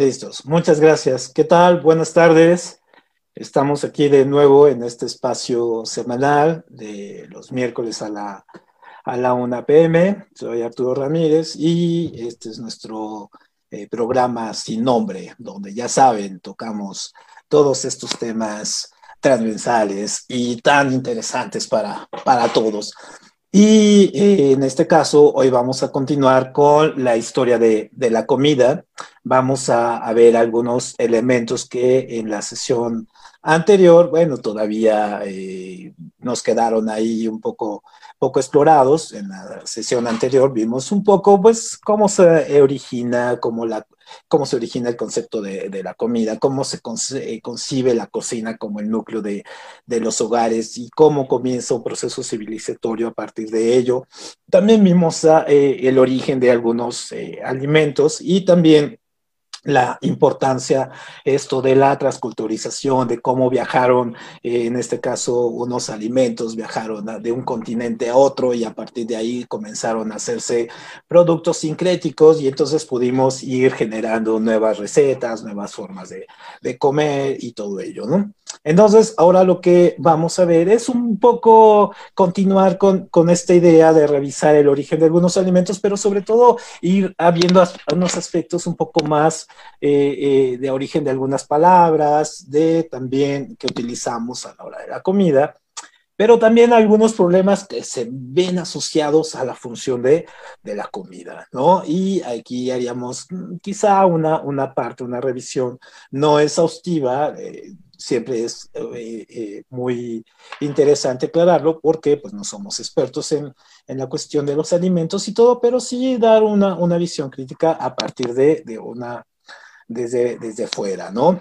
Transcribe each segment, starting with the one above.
Listos. Muchas gracias. ¿Qué tal? Buenas tardes. Estamos aquí de nuevo en este espacio semanal de los miércoles a la, a la 1 pm. Soy Arturo Ramírez y este es nuestro eh, programa sin nombre, donde ya saben, tocamos todos estos temas transversales y tan interesantes para, para todos. Y eh, en este caso, hoy vamos a continuar con la historia de, de la comida. Vamos a, ver algunos elementos que en la sesión anterior, bueno, todavía eh, nos quedaron ahí un poco, poco explorados. En la sesión anterior vimos un poco, pues, cómo se origina, cómo la, cómo se origina el concepto de, la comida, cómo se concibe la cocina como el núcleo de, de, los hogares y cómo comienza un proceso civilizatorio a partir de ello. También vimos eh, el origen de algunos eh, alimentos y también la importancia esto de la transculturización, de cómo viajaron, eh, en este caso, unos alimentos, viajaron de un continente a otro y a partir de ahí comenzaron a hacerse productos sincréticos y entonces pudimos ir generando nuevas recetas, nuevas formas de, de comer y todo ello, ¿no? Entonces, ahora lo que vamos a ver es un poco continuar con, con esta idea de revisar el origen de algunos alimentos, pero sobre todo ir viendo unos aspectos un poco más eh, eh, de origen de algunas palabras, de también que utilizamos a la hora de la comida, pero también algunos problemas que se ven asociados a la función de, de la comida, ¿no? Y aquí haríamos mm, quizá una, una parte, una revisión no exhaustiva. Eh, siempre es eh, eh, muy interesante aclararlo porque pues no somos expertos en, en, la cuestión de los alimentos y todo, pero sí dar una, una visión crítica a partir de, de una desde, desde fuera, ¿no?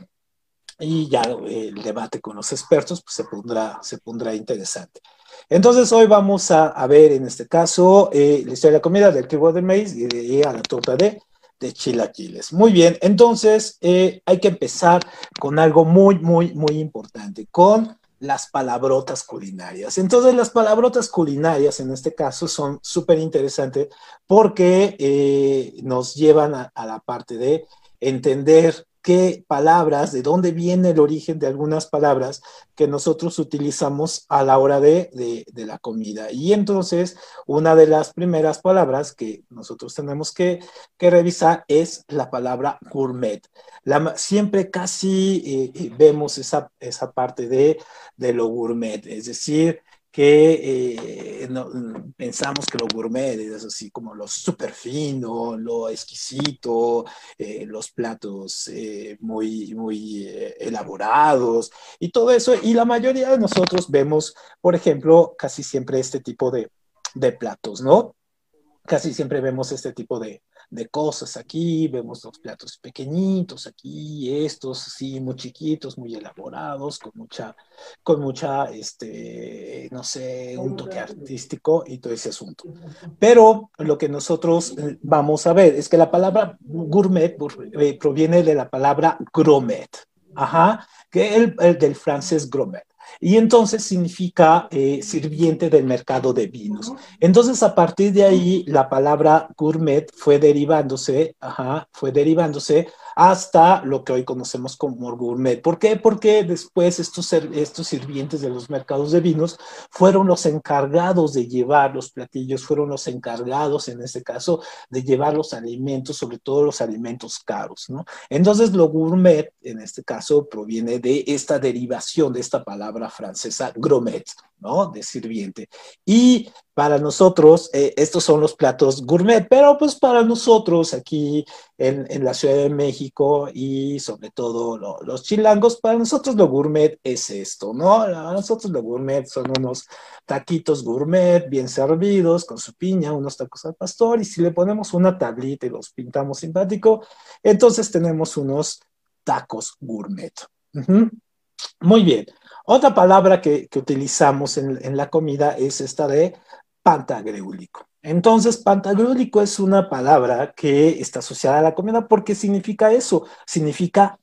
Y ya el debate con los expertos pues, se, pondrá, se pondrá interesante. Entonces, hoy vamos a, a ver en este caso eh, la historia de la comida del trigo del maíz y, de, y a la torta de, de chilaquiles. Muy bien, entonces eh, hay que empezar con algo muy, muy, muy importante, con las palabrotas culinarias. Entonces, las palabrotas culinarias en este caso son súper interesantes porque eh, nos llevan a, a, la parte de entender qué palabras, de dónde viene el origen de algunas palabras que nosotros utilizamos a la hora de, de, la comida. Y entonces, una de las primeras palabras que nosotros tenemos que, que revisar es la palabra gourmet. Siempre casi eh, vemos esa, esa parte de, de lo gourmet, es decir, que eh, pensamos que lo gourmet es así como lo súper fino, lo exquisito, eh, los platos eh, muy, muy elaborados y todo eso. Y la mayoría de nosotros vemos, por ejemplo, casi siempre este tipo de, de platos, ¿no? Casi siempre vemos este tipo de, de cosas aquí, vemos los platos pequeñitos aquí, estos así muy chiquitos, muy elaborados, con mucha, con mucha, este, no sé, un toque artístico y todo ese asunto. Pero lo que nosotros eh, vamos a ver es que la palabra gourmet eh, proviene de la palabra gromet, ajá, que el, el del francés gromet y entonces significa eh, sirviente del mercado de vinos. Entonces, a partir de ahí, la palabra gourmet fue derivándose, ajá, fue derivándose hasta lo que hoy conocemos como gourmet. ¿Por qué? Porque después estos, estos sirvientes de los mercados de vinos fueron los encargados de llevar los platillos, fueron los encargados, en este caso, de llevar los alimentos, sobre todo los alimentos caros, ¿no? Entonces, lo gourmet, en este caso, proviene de esta derivación de esta palabra francesa, gromet, ¿no? De sirviente. Y para nosotros, eh, estos son los platos gourmet, pero pues para nosotros aquí en, en la Ciudad de México y sobre todo lo, los chilangos, para nosotros lo gourmet es esto, ¿no? Para nosotros lo gourmet son unos taquitos gourmet bien servidos con su piña, unos tacos al pastor y si le ponemos una tablita y los pintamos simpático, entonces tenemos unos tacos gourmet. Muy bien. Otra palabra que, utilizamos en, la comida es esta de pantagreúlico. Entonces, pantagreúlico es una palabra que está asociada a la comida. Porque significa eso, significa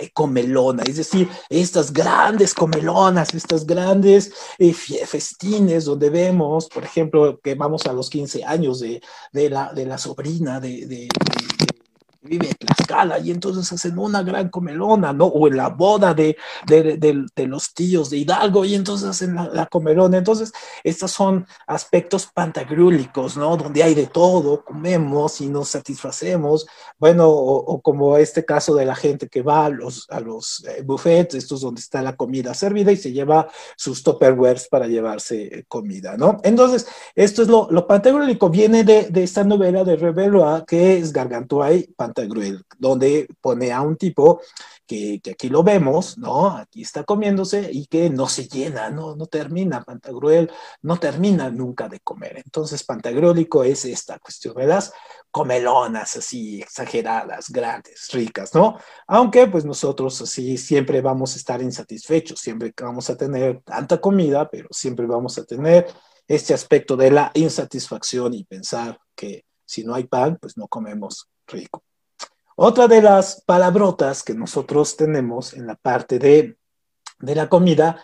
eh, comelona, es decir, estas grandes comelonas, estas grandes eh, festines donde vemos, por ejemplo, que vamos a los 15 años de, la, sobrina de vive en Tlaxcala y entonces hacen una gran comelona, ¿no? O en la boda de, de, de, los tíos de Hidalgo y entonces hacen la, comelona. Entonces, estos son aspectos pantagrúlicos, ¿no? Donde hay de todo, comemos y nos satisfacemos. Bueno, o, como este caso de la gente que va a los, a los eh, buffets, estos donde está la comida servida y se lleva sus tupperwares para llevarse comida, ¿no? Entonces, esto es lo, lo viene de, de esta novela de Reveloa que es Gargantua y Pantagruel, donde pone a un tipo que, aquí lo vemos, ¿no? Aquí está comiéndose y que no se llena, no, no termina, Pantagruel no termina nunca de comer. Entonces, pantagruélico es esta cuestión, ¿verdad? Comelonas así, exageradas, grandes, ricas, ¿no? Aunque pues nosotros así siempre vamos a estar insatisfechos, siempre vamos a tener tanta comida, pero siempre vamos a tener este aspecto de la insatisfacción y pensar que si no hay pan, pues no comemos rico. Otra de las palabrotas que nosotros tenemos en la parte de, de la comida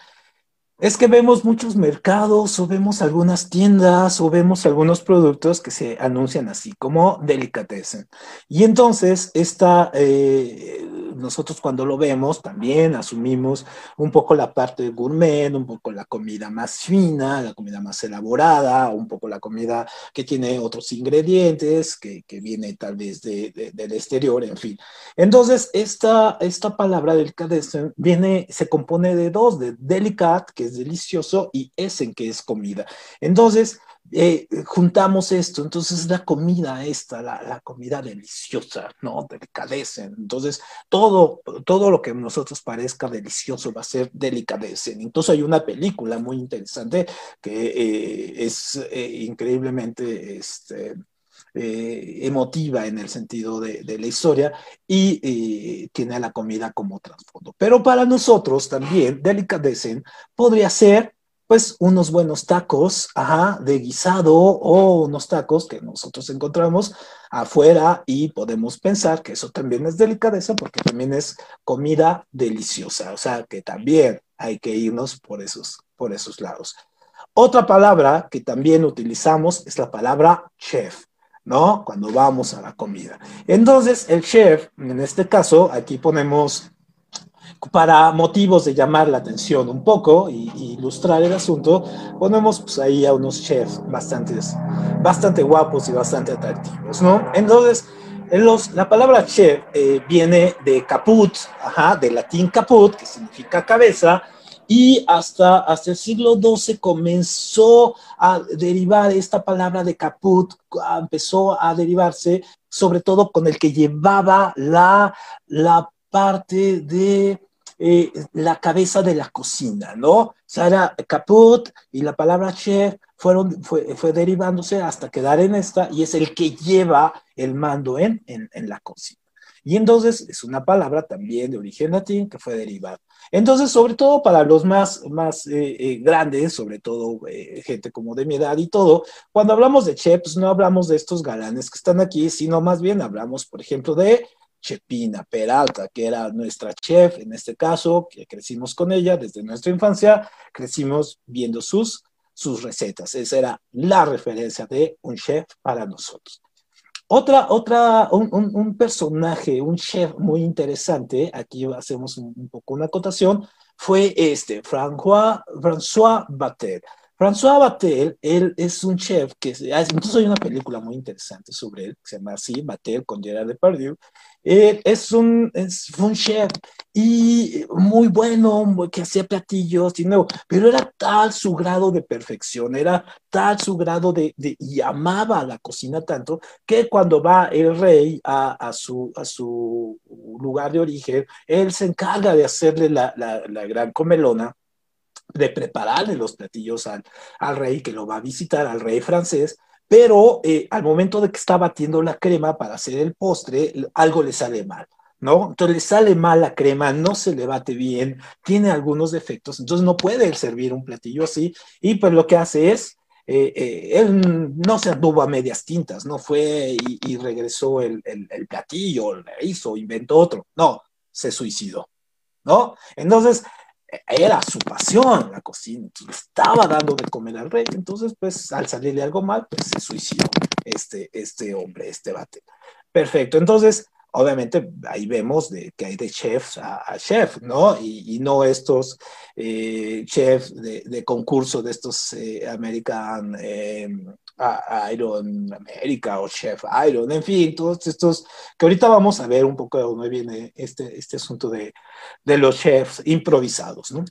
es que vemos muchos mercados o vemos algunas tiendas o vemos algunos productos que se anuncian así como delicatessen. Y entonces esta, eh, nosotros cuando lo vemos también asumimos un poco la parte de gourmet, un poco la comida más fina, la comida más elaborada, un poco la comida que tiene otros ingredientes, que, que viene tal vez de, del exterior, en fin. Entonces, esta, esta palabra delicatessen viene, se compone de dos, de delicat, que es delicioso, y essen, que es comida. Entonces, eh, juntamos esto, entonces la comida esta, la, comida deliciosa, ¿no? Delicadecen. Entonces, todo, todo lo que a nosotros parezca delicioso va a ser delicadecen. Entonces, hay una película muy interesante que eh, es eh, increíblemente este, emotiva en el sentido de, la historia y tiene a la comida como trasfondo. Pero para nosotros también, delicadecen podría ser pues unos buenos tacos, ajá, de guisado o unos tacos que nosotros encontramos afuera y podemos pensar que eso también es delicadeza porque también es comida deliciosa, o sea que también hay que irnos por esos, por esos lados. Otra palabra que también utilizamos es la palabra chef. ¿no? Cuando vamos a la comida. Entonces, el chef, en este caso, aquí ponemos para motivos de llamar la atención un poco y, ilustrar el asunto, ponemos pues, ahí a unos chefs bastante, bastante guapos y bastante atractivos, ¿no? Entonces, los, la palabra chef eh, viene de caput, ajá, de latín caput, que significa cabeza, y hasta, hasta el siglo XII comenzó a derivar esta palabra de caput, empezó a derivarse sobre todo con el que llevaba la, la parte de eh, la cabeza de la cocina, ¿no? Era caput y la palabra chef fueron, fue, fue, derivándose hasta quedar en esta y es el que lleva el mando en, en, en la cocina. Y entonces es una palabra también de origen latín que fue derivada. Entonces, sobre todo para los más, más eh, eh, grandes, sobre todo gente como de mi edad y todo, cuando hablamos de chefs, no hablamos de estos galanes que están aquí, sino más bien hablamos, por ejemplo, de Chepina Peralta, que era nuestra chef en este caso, que crecimos con ella desde nuestra infancia, crecimos viendo sus, sus recetas. Esa era la referencia de un chef para nosotros. Otra, otra, un, un, personaje, un chef muy interesante, aquí hacemos un, poco una acotación, fue este, François, François. François Batel, él es un chef que, incluso hay una película muy interesante sobre él, que se llama así, Batel, con Gerard Depardieu. Él es un, es un chef y muy bueno, que hacía platillos y nuevo, pero era tal su grado de perfección, era tal su grado de, de y amaba la cocina tanto, que cuando va el rey a, a, su, a su lugar de origen, él se encarga de hacerle la, la, la gran comelona de prepararle los platillos al, al, rey que lo va a visitar, al rey francés, pero eh, al momento de que está batiendo la crema para hacer el postre, algo le sale mal. ¿No? Entonces le sale mal la crema, no se le bate bien, tiene algunos defectos, entonces no puede servir un platillo así, y pues lo que hace es, eh, eh, él no se anduvo a medias tintas, no fue y, regresó el, el, el platillo, le hizo, inventó otro, no, se suicidó, ¿no? Entonces, era su pasión la cocina, estaba dando de comer al rey, entonces pues al salirle algo mal, pues se suicidó este, este hombre, este bate. Perfecto, entonces obviamente ahí vemos de, que hay de chefs a, chef, ¿no? Y, no estos eh, chefs de, concurso de estos eh, American eh, Iron America o Chef Iron, en fin, todos estos que ahorita vamos a ver un poco de dónde viene este, este asunto de, de los chefs improvisados, ¿no?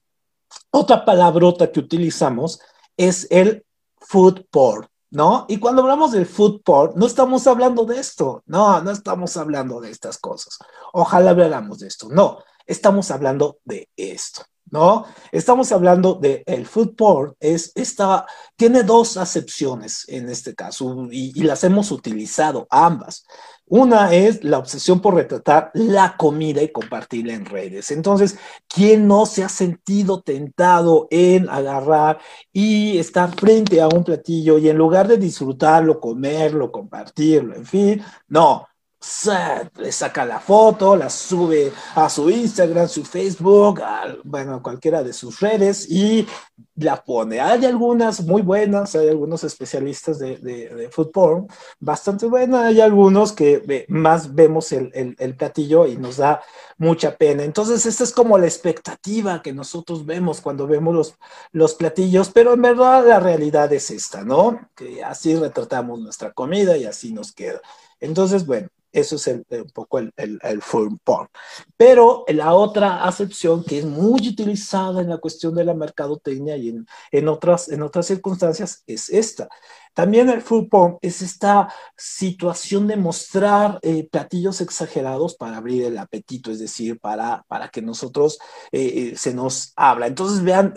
Otra palabrota que utilizamos es el food porn. ¿no? Y cuando hablamos del food porn, no estamos hablando de esto, no, no estamos hablando de estas cosas. Ojalá habláramos de esto, no, estamos hablando de esto. ¿No? Estamos hablando de el food es esta, tiene dos acepciones en este caso y, las hemos utilizado ambas. Una es la obsesión por retratar la comida y compartirla en redes. Entonces, ¿quién no se ha sentido tentado en agarrar y estar frente a un platillo y en lugar de disfrutarlo, comerlo, compartirlo, en fin, no, le saca la foto, la sube a su Instagram, su Facebook, bueno, cualquiera de sus redes y la pone. Hay algunas muy buenas, hay algunos especialistas de, de, bastante buenas, hay algunos que más vemos el, el, platillo y nos da mucha pena. Entonces, esta es como la expectativa que nosotros vemos cuando vemos los, los platillos, pero en verdad la realidad es esta, ¿no? Que así retratamos nuestra comida y así nos queda. Entonces, bueno, eso es un poco el, el, el porn. Pero la otra acepción que es muy utilizada en la cuestión de la mercadotecnia y en, otras, en otras circunstancias es esta. También el full porn es esta situación de mostrar eh, platillos exagerados para abrir el apetito, es decir, para, para que nosotros eh, eh, se nos habla. Entonces, vean,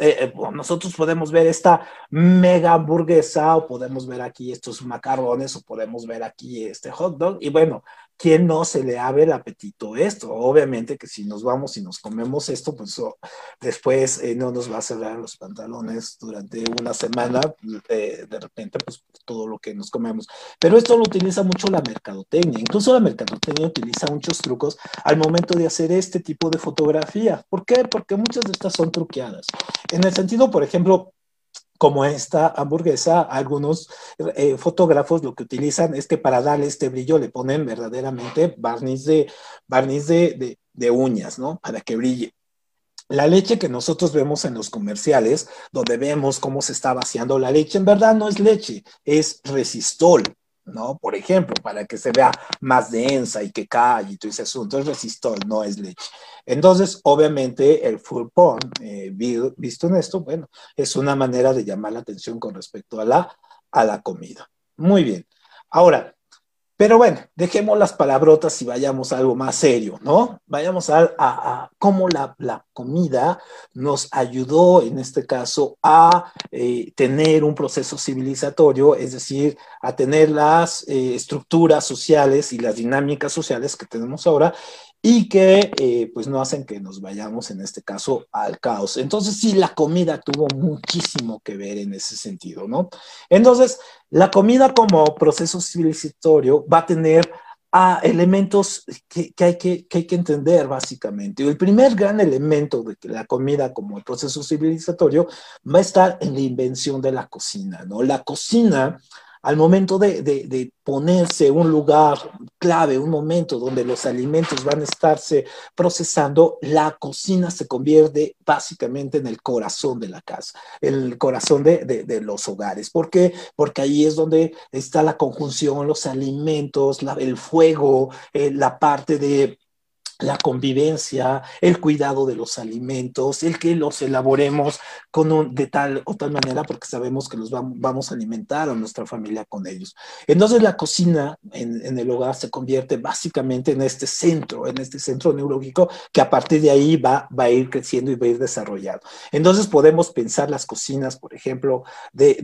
nosotros podemos ver esta mega hamburguesa o podemos ver aquí estos macarrones o podemos ver aquí este hot dog y bueno, ¿quién no se le abre el apetito esto? Obviamente que si nos vamos y nos comemos esto, pues después eh, no nos va a cerrar los pantalones durante una semana, eh, de repente, pues todo lo que nos comemos. Pero esto lo utiliza mucho la mercadotecnia. Incluso la mercadotecnia utiliza muchos trucos al momento de hacer este tipo de fotografía. ¿Por qué? Porque muchas de estas son truqueadas. En el sentido, por ejemplo, como esta hamburguesa, algunos eh, fotógrafos lo que utilizan es que para darle este brillo le ponen verdaderamente barniz de, barniz de, de, uñas, ¿no? Para que brille. La leche que nosotros vemos en los comerciales, donde vemos cómo se está vaciando la leche, en verdad no es leche, es resistol. ¿No? Por ejemplo, para que se vea más densa y que cae y todo ese asunto, es resistol, no es leche. Entonces, obviamente, el full porn, eh, visto en esto, bueno, es una manera de llamar la atención con respecto a la, a la comida. Muy bien. Ahora, pero bueno, dejemos las palabrotas y vayamos a algo más serio, ¿no? Vayamos a, cómo la, comida nos ayudó, en este caso, a eh, tener un proceso civilizatorio, es decir, a tener las eh, estructuras sociales y las dinámicas sociales que tenemos ahora y que eh, pues no hacen que nos vayamos en este caso al caos. Entonces sí, la comida tuvo muchísimo que ver en ese sentido, ¿no? Entonces, la comida como proceso civilizatorio va a tener a elementos que, hay que, que, hay que entender básicamente. El primer gran elemento de la comida como proceso civilizatorio va a estar en la invención de la cocina, ¿no? La cocina al momento de, ponerse un lugar clave, un momento donde los alimentos van a estarse procesando, la cocina se convierte básicamente en el corazón de la casa, el corazón de, los hogares. ¿Por qué? Porque ahí es donde está la conjunción, los alimentos, el fuego, eh, la parte de la convivencia, el cuidado de los alimentos, el que los elaboremos con un, de tal o tal manera porque sabemos que los vamos, a alimentar a nuestra familia con ellos. Entonces la cocina en, el hogar se convierte básicamente en este centro, en este centro neurológico que a partir de ahí va, a ir creciendo y va a ir desarrollado. Entonces podemos pensar las cocinas, por ejemplo, de,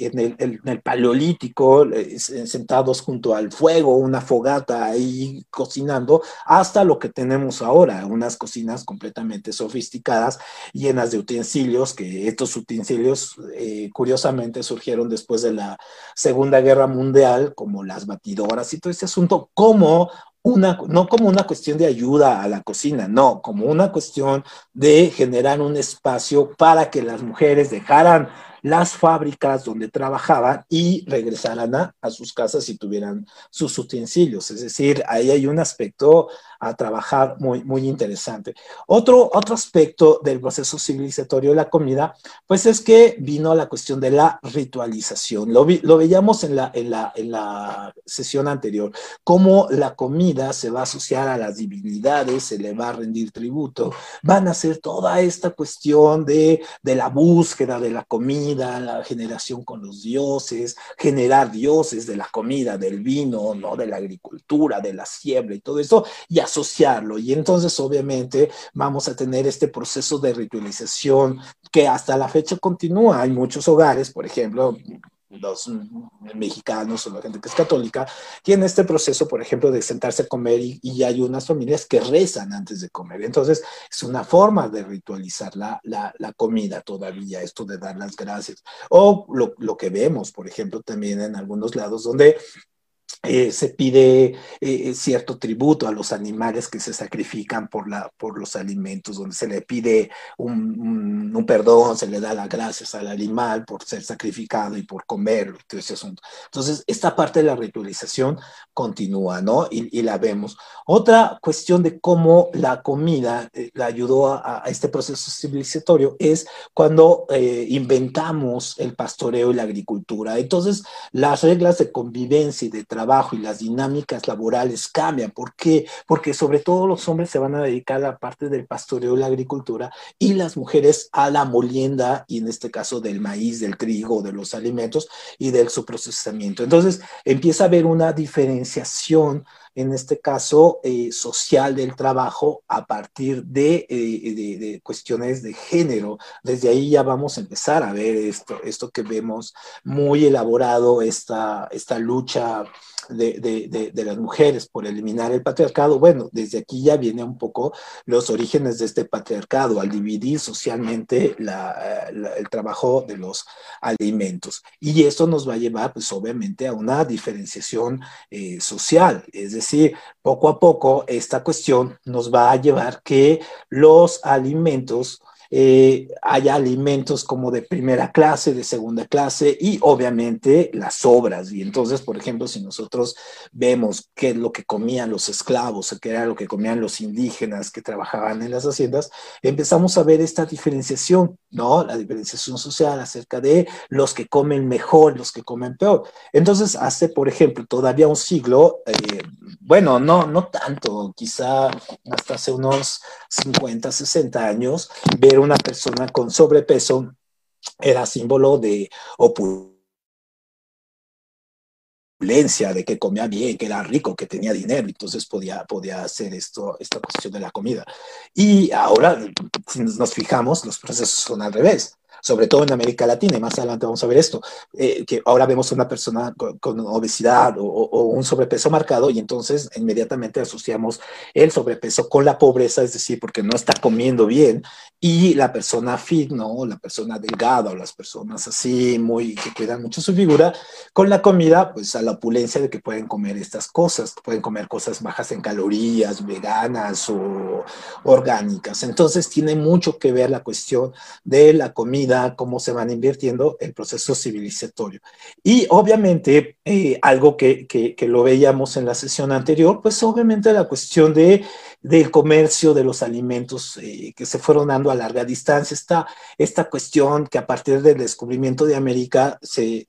en, el, en, el, paleolítico, eh, sentados junto al fuego, una fogata ahí cocinando, hasta lo que tenemos ahora, unas cocinas completamente sofisticadas, llenas de utensilios, que estos utensilios eh, curiosamente surgieron después de la Segunda Guerra Mundial, como las batidoras y todo ese asunto, como una, no como una cuestión de ayuda a la cocina, no, como una cuestión de generar un espacio para que las mujeres dejaran las fábricas donde trabajaban y regresaran a, a sus casas y tuvieran sus utensilios. Es decir, ahí hay un aspecto a trabajar muy, muy interesante. Otro, otro aspecto del proceso civilizatorio de la comida, pues es que vino la cuestión de la ritualización. Lo, lo veíamos en la, en, la, en la sesión anterior, cómo la comida se va a asociar a las divinidades, se le va a rendir tributo, van a hacer toda esta cuestión de, de la búsqueda de la comida, la generación con los dioses, generar dioses de la comida, del vino, ¿no? de la agricultura, de la siembra y todo eso, y asociarlo. Y entonces, obviamente, vamos a tener este proceso de ritualización que hasta la fecha continúa. Hay muchos hogares, por ejemplo, los mexicanos o la gente que es católica, tiene este proceso, por ejemplo, de sentarse a comer y, y, hay unas familias que rezan antes de comer. Entonces, es una forma de ritualizar la, la, la comida todavía, esto de dar las gracias. O lo, lo, que vemos, por ejemplo, también en algunos lados donde eh, se pide eh, cierto tributo a los animales que se sacrifican por, la, por los alimentos, donde se le pide un, un, un, perdón, se le da las gracias al animal por ser sacrificado y por comerlo, todo ese asunto. Entonces, esta parte de la ritualización continúa, ¿no? Y, y la vemos. Otra cuestión de cómo la comida eh, la ayudó a, a, este proceso civilizatorio es cuando eh, inventamos el pastoreo y la agricultura. Entonces, las reglas de convivencia y de trabajo y las dinámicas laborales cambian. ¿Por qué? Porque sobre todo los hombres se van a dedicar a la parte del pastoreo y la agricultura y las mujeres a la molienda y en este caso del maíz, del trigo, de los alimentos y del su procesamiento. Entonces empieza a haber una diferenciación en este caso eh, social del trabajo a partir de, eh, de, de, cuestiones de género. Desde ahí ya vamos a empezar a ver esto, esto que vemos muy elaborado, esta, esta lucha de, de, de, las mujeres por eliminar el patriarcado, bueno, desde aquí ya viene un poco los orígenes de este patriarcado, al dividir socialmente la, el trabajo de los alimentos. Y esto nos va a llevar, pues obviamente, a una diferenciación eh, social, es decir, poco a poco esta cuestión nos va a llevar que los alimentos eh, haya alimentos como de primera clase, de segunda clase y obviamente las sobras. Y entonces, por ejemplo, si nosotros vemos qué es lo que comían los esclavos, qué era lo que comían los indígenas que trabajaban en las haciendas, empezamos a ver esta diferenciación, ¿no? La diferenciación social acerca de los que comen mejor, los que comen peor. Entonces, hace, por ejemplo, todavía un siglo, eh, bueno, no, no tanto, quizá hasta hace unos 50, 60 años, ver una persona con sobrepeso era símbolo de opulencia, de que comía bien, que era rico, que tenía dinero, entonces podía, podía hacer esto, esta cuestión de la comida. Y ahora, si nos fijamos, los procesos son al revés sobre todo en América Latina, y más adelante vamos a ver esto, eh, que ahora vemos una persona con, con obesidad o, o, un sobrepeso marcado y entonces inmediatamente asociamos el sobrepeso con la pobreza, es decir, porque no está comiendo bien, y la persona fit, ¿no? La persona delgada o las personas así, muy, que cuidan mucho su figura, con la comida, pues a la opulencia de que pueden comer estas cosas, pueden comer cosas bajas en calorías, veganas o orgánicas. Entonces tiene mucho que ver la cuestión de la comida cómo se van invirtiendo el proceso civilizatorio. Y obviamente, eh, algo que, que, que, lo veíamos en la sesión anterior, pues obviamente la cuestión de, del comercio de los alimentos eh, que se fueron dando a larga distancia, esta, esta cuestión que a partir del descubrimiento de América se,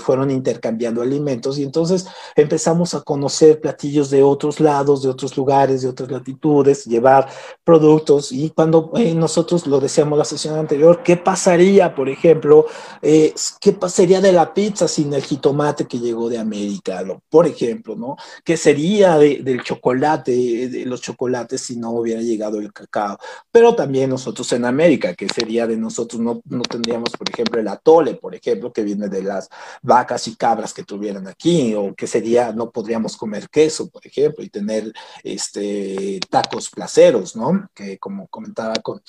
fueron intercambiando alimentos y entonces empezamos a conocer platillos de otros lados, de otros lugares, de otras latitudes, llevar productos y cuando eh, nosotros lo decíamos la sesión anterior, ¿qué pasaría? por ejemplo, eh, qué pasaría de la pizza sin el jitomate que llegó de América, ¿no? por ejemplo, ¿no? ¿Qué sería de, del chocolate, de los chocolates si no hubiera llegado el cacao? Pero también nosotros en América, ¿qué sería de nosotros? No, no tendríamos, por ejemplo, el atole, por ejemplo, que viene de las vacas y cabras que tuvieran aquí, o qué sería, no podríamos comer queso, por ejemplo, y tener este, tacos placeros, ¿no? Que como comentaba con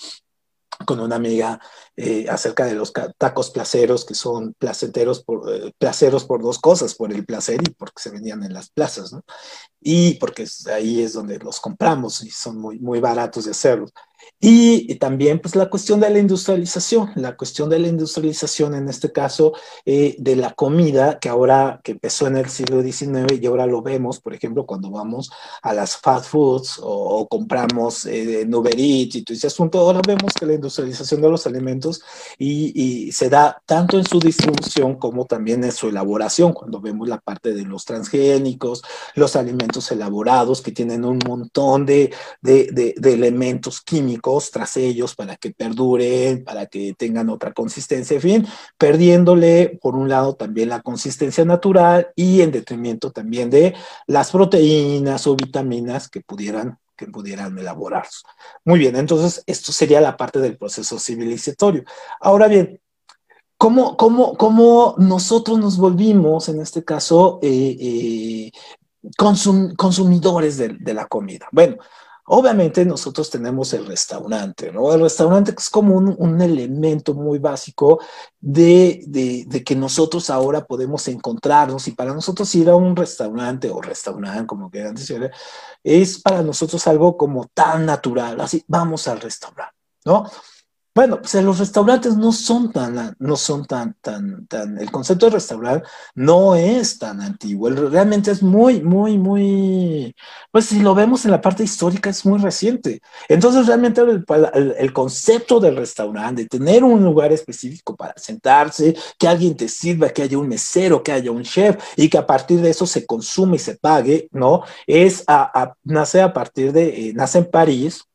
con una amiga eh, acerca de los tacos placeros que son placenteros por, eh, placeros por dos cosas, por el placer y porque se vendían en las plazas, ¿no? Y porque ahí es donde los compramos y son muy, muy baratos de hacerlos. Y, también pues la cuestión de la industrialización, la cuestión de la industrialización en este caso eh, de la comida que ahora que empezó en el siglo XIX y ahora lo vemos, por ejemplo, cuando vamos a las fast foods o, compramos eh, Uber Eats y todo ese asunto, ahora vemos que la industrialización de los alimentos y, se da tanto en su distribución como también en su elaboración, cuando vemos la parte de los transgénicos, los alimentos elaborados que tienen un montón de, de, de elementos químicos tras ellos para que perduren, para que tengan otra consistencia, en fin, perdiéndole por un lado también la consistencia natural y en detrimento también de las proteínas o vitaminas que pudieran que pudieran elaborarse. Muy bien, entonces esto sería la parte del proceso civilizatorio. Ahora bien, ¿cómo, cómo, cómo nosotros nos volvimos, en este caso, eh, eh, consumidores de, de, la comida? Bueno, Obviamente nosotros tenemos el restaurante, ¿no? El restaurante es como un, elemento muy básico de, de, que nosotros ahora podemos encontrarnos y para nosotros ir a un restaurante o restaurante, como quieran decir, es para nosotros algo como tan natural, así, vamos al restaurante, ¿no? Bueno, pues los restaurantes no son tan, no son tan, tan, tan, el concepto de restaurante no es tan antiguo, realmente es muy, muy, muy, pues si lo vemos en la parte histórica es muy reciente. Entonces realmente el, concepto del restaurante, de tener un lugar específico para sentarse, que alguien te sirva, que haya un mesero, que haya un chef y que a partir de eso se consume y se pague, ¿no? Es a, nace a partir de, eh, nace en París,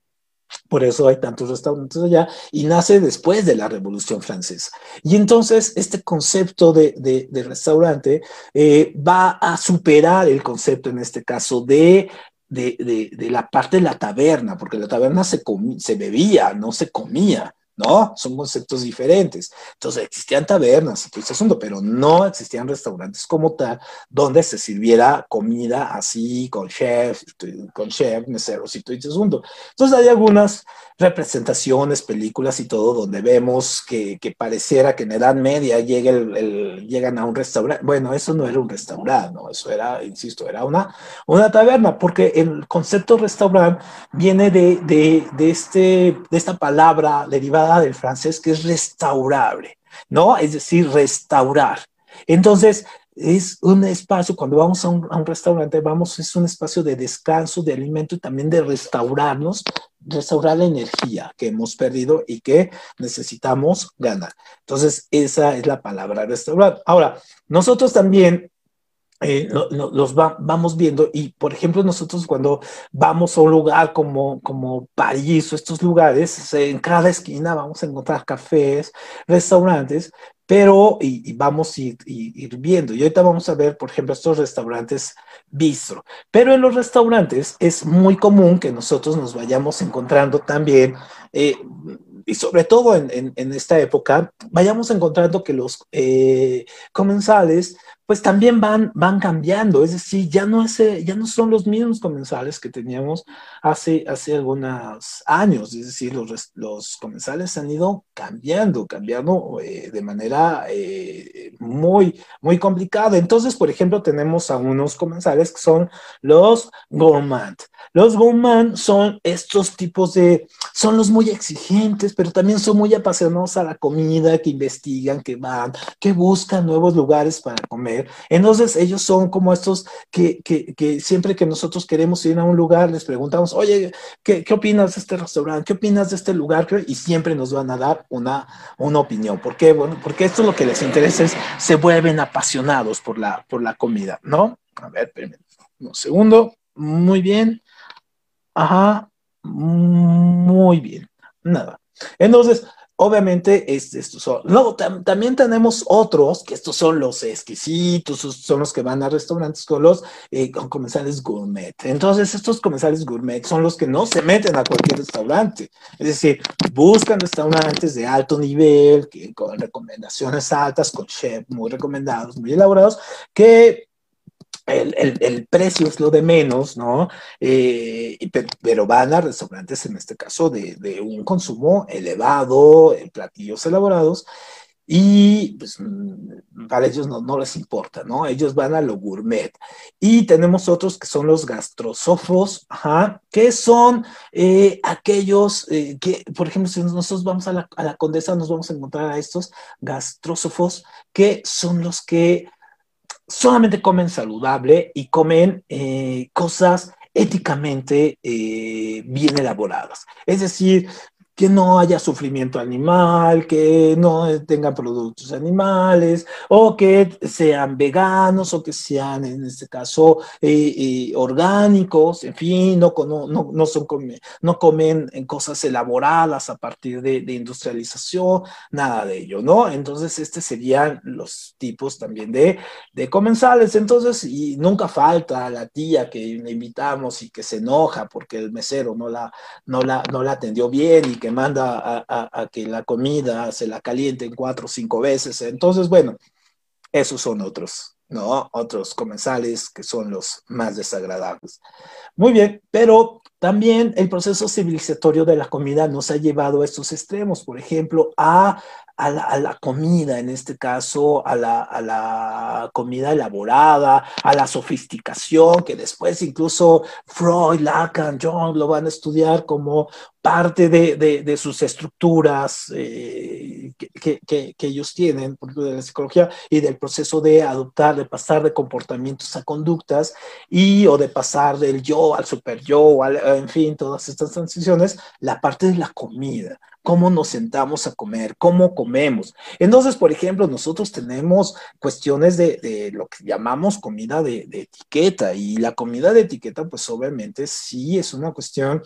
por eso hay tantos restaurantes allá y nace después de la Revolución Francesa. Y entonces este concepto de, de, restaurante eh, va a superar el concepto en este caso de de, de, la parte de la taberna, porque la taberna se, se bebía, no se comía. ¿No? Son conceptos diferentes. Entonces existían tabernas y todo ese asunto, pero no existían restaurantes como tal donde se sirviera comida así con chef, con chef, meseros y todo ese asunto. Entonces hay algunas representaciones, películas y todo donde vemos que, que pareciera que en Edad Media llega el, llegan a un restaurante. Bueno, eso no era un restaurante, ¿no? Eso era, insisto, era una, una taberna, porque el concepto restaurante viene de, de, de, este, de esta palabra derivada del francés que es restaurable, ¿no? Es decir, restaurar. Entonces, es un espacio, cuando vamos a un, restaurante, vamos, es un espacio de descanso, de alimento y también de restaurarnos, restaurar la energía que hemos perdido y que necesitamos ganar. Entonces, esa es la palabra restaurar. Ahora, nosotros también eh, los vamos viendo y, por ejemplo, nosotros cuando vamos a un lugar como, como París o estos lugares, en cada esquina vamos a encontrar cafés, restaurantes, pero y, vamos a ir, viendo. Y ahorita vamos a ver, por ejemplo, estos restaurantes bistro. Pero en los restaurantes es muy común que nosotros nos vayamos encontrando también, eh, y sobre todo en, esta época, vayamos encontrando que los eh, comensales pues también van, van cambiando, es decir, ya no, es, ya no son los mismos comensales que teníamos hace, hace algunos años, es decir, los, los comensales han ido cambiando, cambiando eh, de manera eh, muy, muy complicada. Entonces, por ejemplo, tenemos a unos comensales que son los gourmand. Los gourmand son estos tipos de, son los muy exigentes, pero también son muy apasionados a la comida, que investigan, que van, que buscan nuevos lugares para comer entonces ellos son como estos que, que, siempre que nosotros queremos ir a un lugar les preguntamos, oye, ¿qué, ¿qué, opinas de este restaurante? ¿Qué opinas de este lugar? Y siempre nos van a dar una, una opinión. ¿Por qué? Bueno, porque esto lo que les interesa es, se vuelven apasionados por la, por la comida, ¿no? A ver, un segundo. Muy bien. Ajá. Muy bien. Nada. Entonces, Obviamente, estos son. Luego también tenemos otros, que estos son los exquisitos, son los que van a restaurantes con los eh, comensales gourmet. Entonces, estos comensales gourmet son los que no se meten a cualquier restaurante. Es decir, buscan restaurantes de alto nivel, que, con recomendaciones altas, con chefs muy recomendados, muy elaborados, que el, precio es lo de menos, ¿no? Eh, pero van a restaurantes, en este caso, de, un consumo elevado, en platillos elaborados, y pues, mm, para ellos no, no, les importa, ¿no? Ellos van a lo gourmet. Y tenemos otros que son los gastrosofos, ajá, que son eh, aquellos eh, que, por ejemplo, si nosotros vamos a la, a la, condesa, nos vamos a encontrar a estos gastrósofos que son los que solamente comen saludable y comen eh, cosas éticamente eh, bien elaboradas. Es decir, que no haya sufrimiento animal, que no tengan productos animales, o que sean veganos, o que sean, en este caso, eh, eh, orgánicos, en fin, no, no, no, son no comen cosas elaboradas a partir de, industrialización, nada de ello, ¿no? Entonces, estos serían los tipos también de, de comensales. Entonces, y nunca falta la tía que le invitamos y que se enoja porque el mesero no la, no la, no la atendió bien y que manda a, que la comida se la calienten cuatro o cinco veces. Entonces, bueno, esos son otros, ¿no? Otros comensales que son los más desagradables. Muy bien, pero también el proceso civilizatorio de la comida nos ha llevado a estos extremos, por ejemplo, a a la, comida, en este caso, a la, a la, comida elaborada, a la sofisticación, que después incluso Freud, Lacan, John lo van a estudiar como parte de, de, sus estructuras eh, que, que, ellos tienen, por ejemplo, de la psicología, y del proceso de adoptar, de pasar de comportamientos a conductas, y o de pasar del yo al super yo, en fin, todas estas transiciones, la parte de la comida cómo nos sentamos a comer, cómo comemos. Entonces, por ejemplo, nosotros tenemos cuestiones de, de lo que llamamos comida de, de, etiqueta y la comida de etiqueta, pues obviamente sí es una cuestión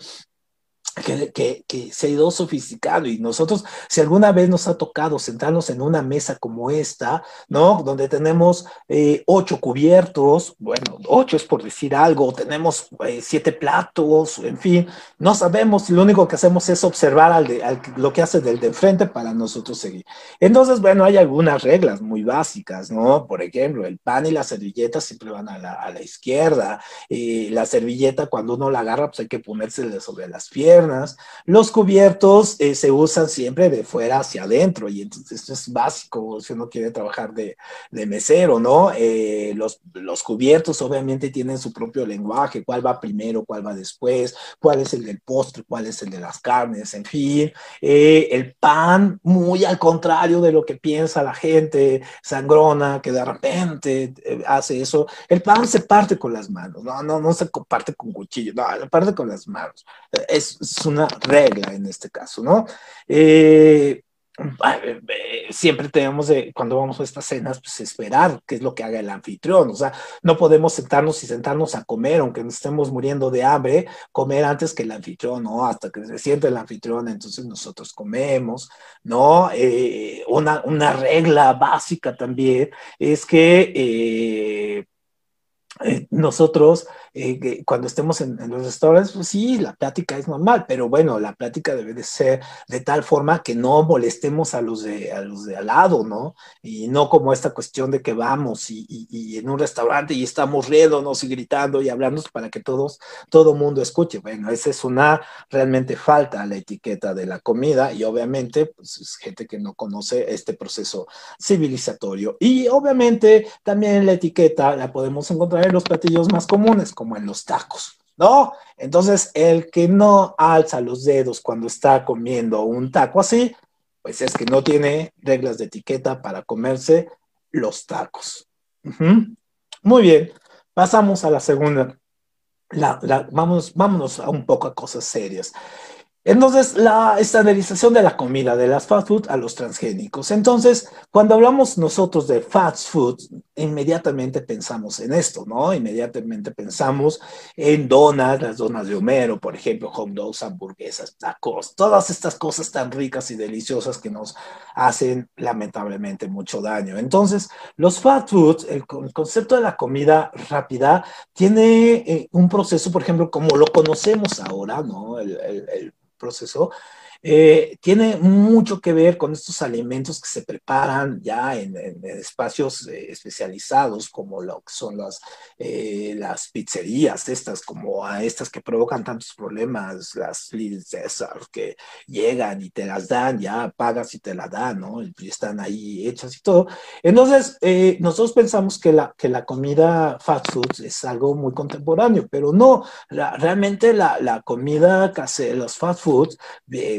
que, que, se ha ido sofisticando y nosotros, si alguna vez nos ha tocado sentarnos en una mesa como esta, ¿no? Donde tenemos eh, ocho cubiertos, bueno, ocho es por decir algo, tenemos eh, siete platos, en fin, no sabemos, lo único que hacemos es observar al de, al, lo que hace del de enfrente para nosotros seguir. Entonces, bueno, hay algunas reglas muy básicas, ¿no? Por ejemplo, el pan y la servilleta siempre van a la, a la izquierda, y la servilleta cuando uno la agarra, pues hay que ponérsela sobre las piernas, los cubiertos eh, se usan siempre de fuera hacia adentro y entonces esto es básico si uno quiere trabajar de, de mesero, ¿no? Eh, los, los cubiertos obviamente tienen su propio lenguaje, cuál va primero, cuál va después, cuál es el del postre, cuál es el de las carnes, en fin. Eh, el pan, muy al contrario de lo que piensa la gente sangrona, que de repente hace eso, el pan se parte con las manos, no, no, no se parte con cuchillo, no, se parte con las manos. Es, es una regla en este caso, ¿no? Eh, eh, siempre tenemos, de, cuando vamos a estas cenas, pues esperar qué es lo que haga el anfitrión. O sea, no podemos sentarnos y sentarnos a comer, aunque nos estemos muriendo de hambre, comer antes que el anfitrión, ¿no? Hasta que se siente el anfitrión, entonces nosotros comemos, ¿no? Eh, una, una, regla básica también es que nosotros eh, cuando estemos en, en, los restaurantes, pues sí, la plática es normal, pero bueno, la plática debe de ser de tal forma que no molestemos a los de, los de al lado, ¿no? Y no como esta cuestión de que vamos y, y, y en un restaurante y estamos riéndonos y gritando y hablando para que todos, todo mundo escuche. Bueno, esa es una realmente falta a la etiqueta de la comida y obviamente, pues es gente que no conoce este proceso civilizatorio. Y obviamente también la etiqueta la podemos encontrar en los platillos más comunes, como en los tacos, ¿no? Entonces, el que no alza los dedos cuando está comiendo un taco así, pues es que no tiene reglas de etiqueta para comerse los tacos. Muy bien, pasamos a la segunda. Vamos, vámonos a un poco a cosas serias. Entonces, la estandarización de la comida, de las fast food a los transgénicos. Entonces, cuando hablamos nosotros de fast food, inmediatamente pensamos en esto, ¿no? Inmediatamente pensamos en donas, las donas de Homero, por ejemplo, hot dogs, hamburguesas, tacos, todas estas cosas tan ricas y deliciosas que nos hacen lamentablemente mucho daño. Entonces, los fast foods, el, concepto de la comida rápida, tiene eh, un proceso, por ejemplo, como lo conocemos ahora, ¿no? el proceso, eh, tiene mucho que ver con estos alimentos que se preparan ya en, espacios eh, especializados, como lo que son las, eh, las pizzerías, estas, como a estas que provocan tantos problemas, las César, que llegan y te las dan, ya pagas y te la dan, ¿no? Y están ahí hechas y todo. Entonces, nosotros pensamos que la, que la comida fast food es algo muy contemporáneo, pero no, realmente la, la comida los fast foods,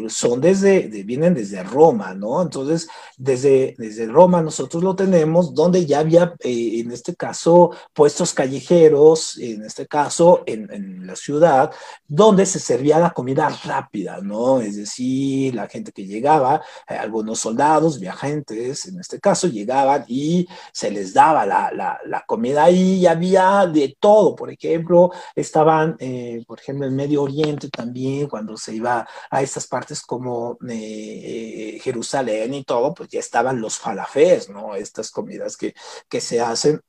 son desde, vienen desde Roma, ¿no? Entonces, desde, desde Roma nosotros lo tenemos, donde ya había, eh, en este caso, puestos callejeros, en este caso, en, en, la ciudad, donde se servía la comida rápida, ¿no? Es decir, la gente que llegaba, eh, algunos soldados, viajantes, en este caso, llegaban y se les daba la, la, comida ahí y había de todo, por ejemplo, estaban, eh, por ejemplo, en Medio Oriente también, cuando se iba a estas partes como eh, Jerusalén y todo, pues ya estaban los falafés, ¿no? Estas comidas que, que se hacen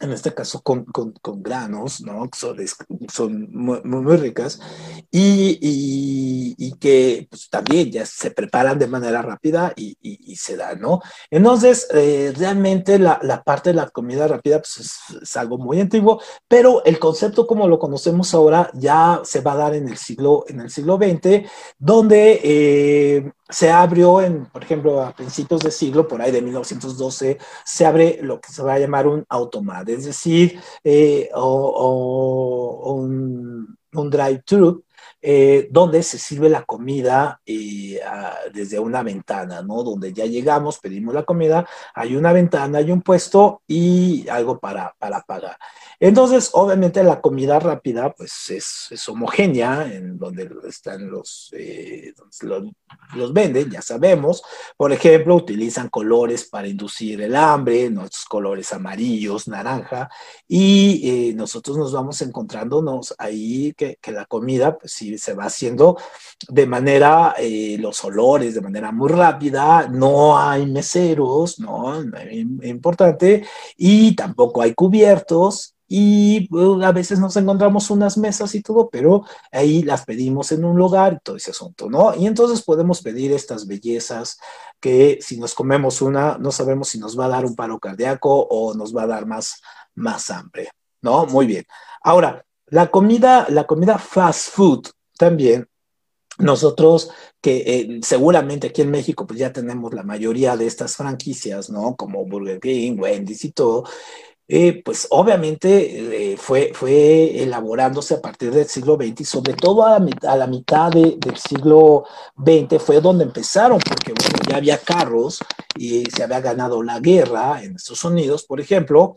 en este caso con, con, con granos, ¿no? Son, son muy, muy, ricas y, y, que pues, también ya se preparan de manera rápida y, y se dan, ¿no? Entonces, eh, realmente la, la, parte de la comida rápida pues, es, algo muy antiguo, pero el concepto como lo conocemos ahora ya se va a dar en el siglo, en el siglo XX, donde eh, se abrió, en, por ejemplo, a principios de siglo, por ahí de 1912, se abre lo que se va a llamar un automat, es decir, eh, o, un drive-thru, eh, donde se sirve la comida eh, a, desde una ventana, ¿no? Donde ya llegamos, pedimos la comida, hay una ventana, hay un puesto y algo para, para pagar. Entonces, obviamente la comida rápida, pues es, es homogénea, en donde están los, eh, los, los, venden, ya sabemos. Por ejemplo, utilizan colores para inducir el hambre, nuestros colores amarillos, naranja, y eh, nosotros nos vamos encontrándonos ahí que, que, la comida, pues sí, se va haciendo de manera, eh, los olores, de manera muy rápida, no hay meseros, ¿no? Importante, y tampoco hay cubiertos, y a veces nos encontramos unas mesas y todo, pero ahí las pedimos en un lugar todo ese asunto, ¿no? Y entonces podemos pedir estas bellezas que si nos comemos una, no sabemos si nos va a dar un paro cardíaco o nos va a dar más, más hambre, ¿no? Muy bien. Ahora, la comida, la comida fast food también nosotros que eh, seguramente aquí en México pues ya tenemos la mayoría de estas franquicias, ¿no? Como Burger King, Wendy's y todo, eh, pues obviamente eh, fue, fue elaborándose a partir del siglo XX y sobre todo a, la mitad de, del siglo XX fue donde empezaron, porque ya había carros y se había ganado la guerra en Estados Unidos, por ejemplo,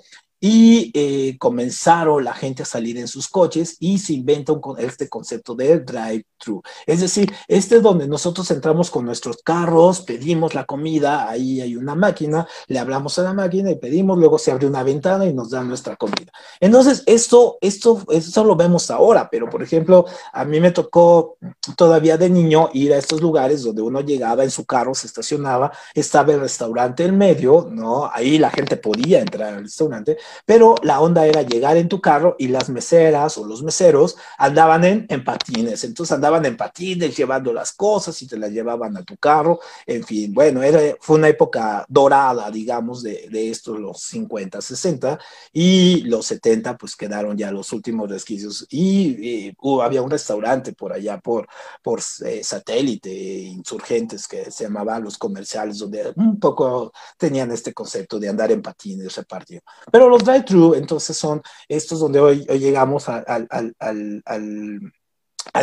y eh, comenzaron la gente a salir en sus coches y se inventa este concepto de drive-thru. Es decir, este es donde nosotros entramos con nuestros carros, pedimos la comida, ahí hay una máquina, le hablamos a la máquina y pedimos, luego se abre una ventana y nos dan nuestra comida. Entonces, esto, esto, esto lo vemos ahora, pero por ejemplo, a mí me tocó todavía de niño ir a estos lugares donde uno llegaba en su carro, se estacionaba, estaba el restaurante en medio, ¿no? Ahí la gente podía entrar al restaurante pero la onda era llegar en tu carro y las meseras o los meseros andaban en, en patines, entonces andaban en patines llevando las cosas y te las llevaban a tu carro, en fin, bueno, era, fue una época dorada, digamos, de, de estos, los 50, 60, y los 70 pues quedaron ya los últimos resquicios. Y, uh, había un restaurante por allá, por, por eh, satélite, insurgentes, que se llamaba Los Comerciales, donde un poco tenían este concepto de andar en patines repartido. Pero los drive-thru, entonces son estos donde hoy, llegamos al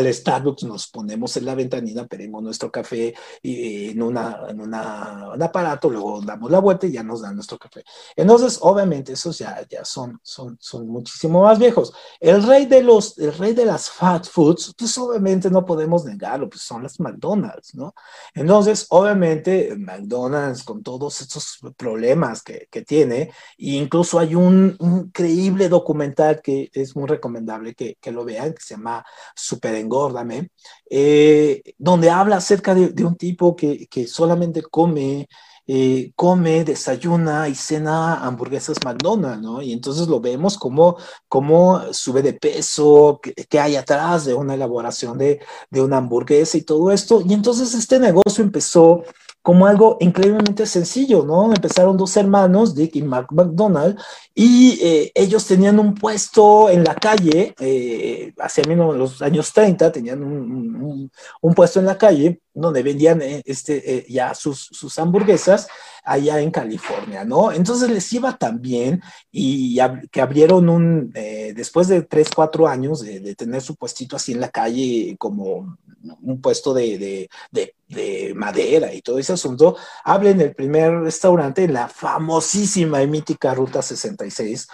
Starbucks nos ponemos en la ventanilla, pedimos nuestro café y, en, una, en una, un aparato, luego damos la vuelta y ya nos dan nuestro café. Entonces, obviamente, esos ya, ya son, son, son muchísimo más viejos. El rey, de los, el rey de las fast foods, pues obviamente no podemos negarlo, pues son las McDonald's, ¿no? Entonces, obviamente, McDonald's con todos estos problemas que, que tiene, e incluso hay un, un, increíble documental que es muy recomendable que, que lo vean, que se llama Super Engórdame, eh, donde habla acerca de, un tipo que, que solamente come eh, come, desayuna y cena hamburguesas McDonald's, ¿no? Y entonces lo vemos como, como sube de peso, que, hay atrás de una elaboración de, de una hamburguesa y todo esto. Y entonces este negocio empezó como algo increíblemente sencillo, ¿no? Empezaron dos hermanos, Dick y Mark McDonald, y eh, ellos tenían un puesto en la calle, eh, hacia los años 30, tenían un, un, puesto en la calle donde vendían eh, este, eh, ya sus, sus hamburguesas allá en California, ¿no? Entonces les iba tan bien y que abrieron un, después de tres, cuatro años de, tener su puestito así en la calle como un puesto de, de, madera y todo ese asunto, abren el primer restaurante en la famosísima y mítica Ruta 66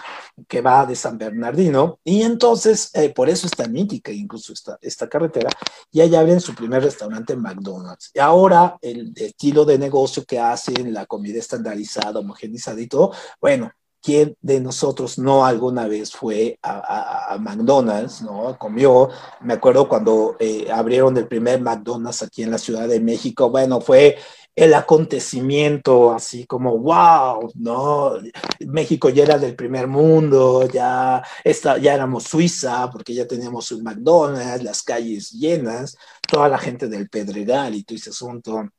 que va de San Bernardino. Y entonces, eh, por eso está mítica incluso esta, esta carretera, y allá abren su primer restaurante en McDonald's. Y ahora el estilo de negocio que hacen, la comida estandarizada, homogenizada y todo, bueno, ¿Quién de nosotros no alguna vez fue a, McDonald's, ¿no? Comió, me acuerdo cuando eh, abrieron el primer McDonald's aquí en la Ciudad de México, bueno, fue el acontecimiento, así como, wow, ¿no? México ya era del primer mundo, ya, está, ya éramos Suiza, porque ya teníamos un McDonald's, las calles llenas, toda la gente del Pedregal y todo ese asunto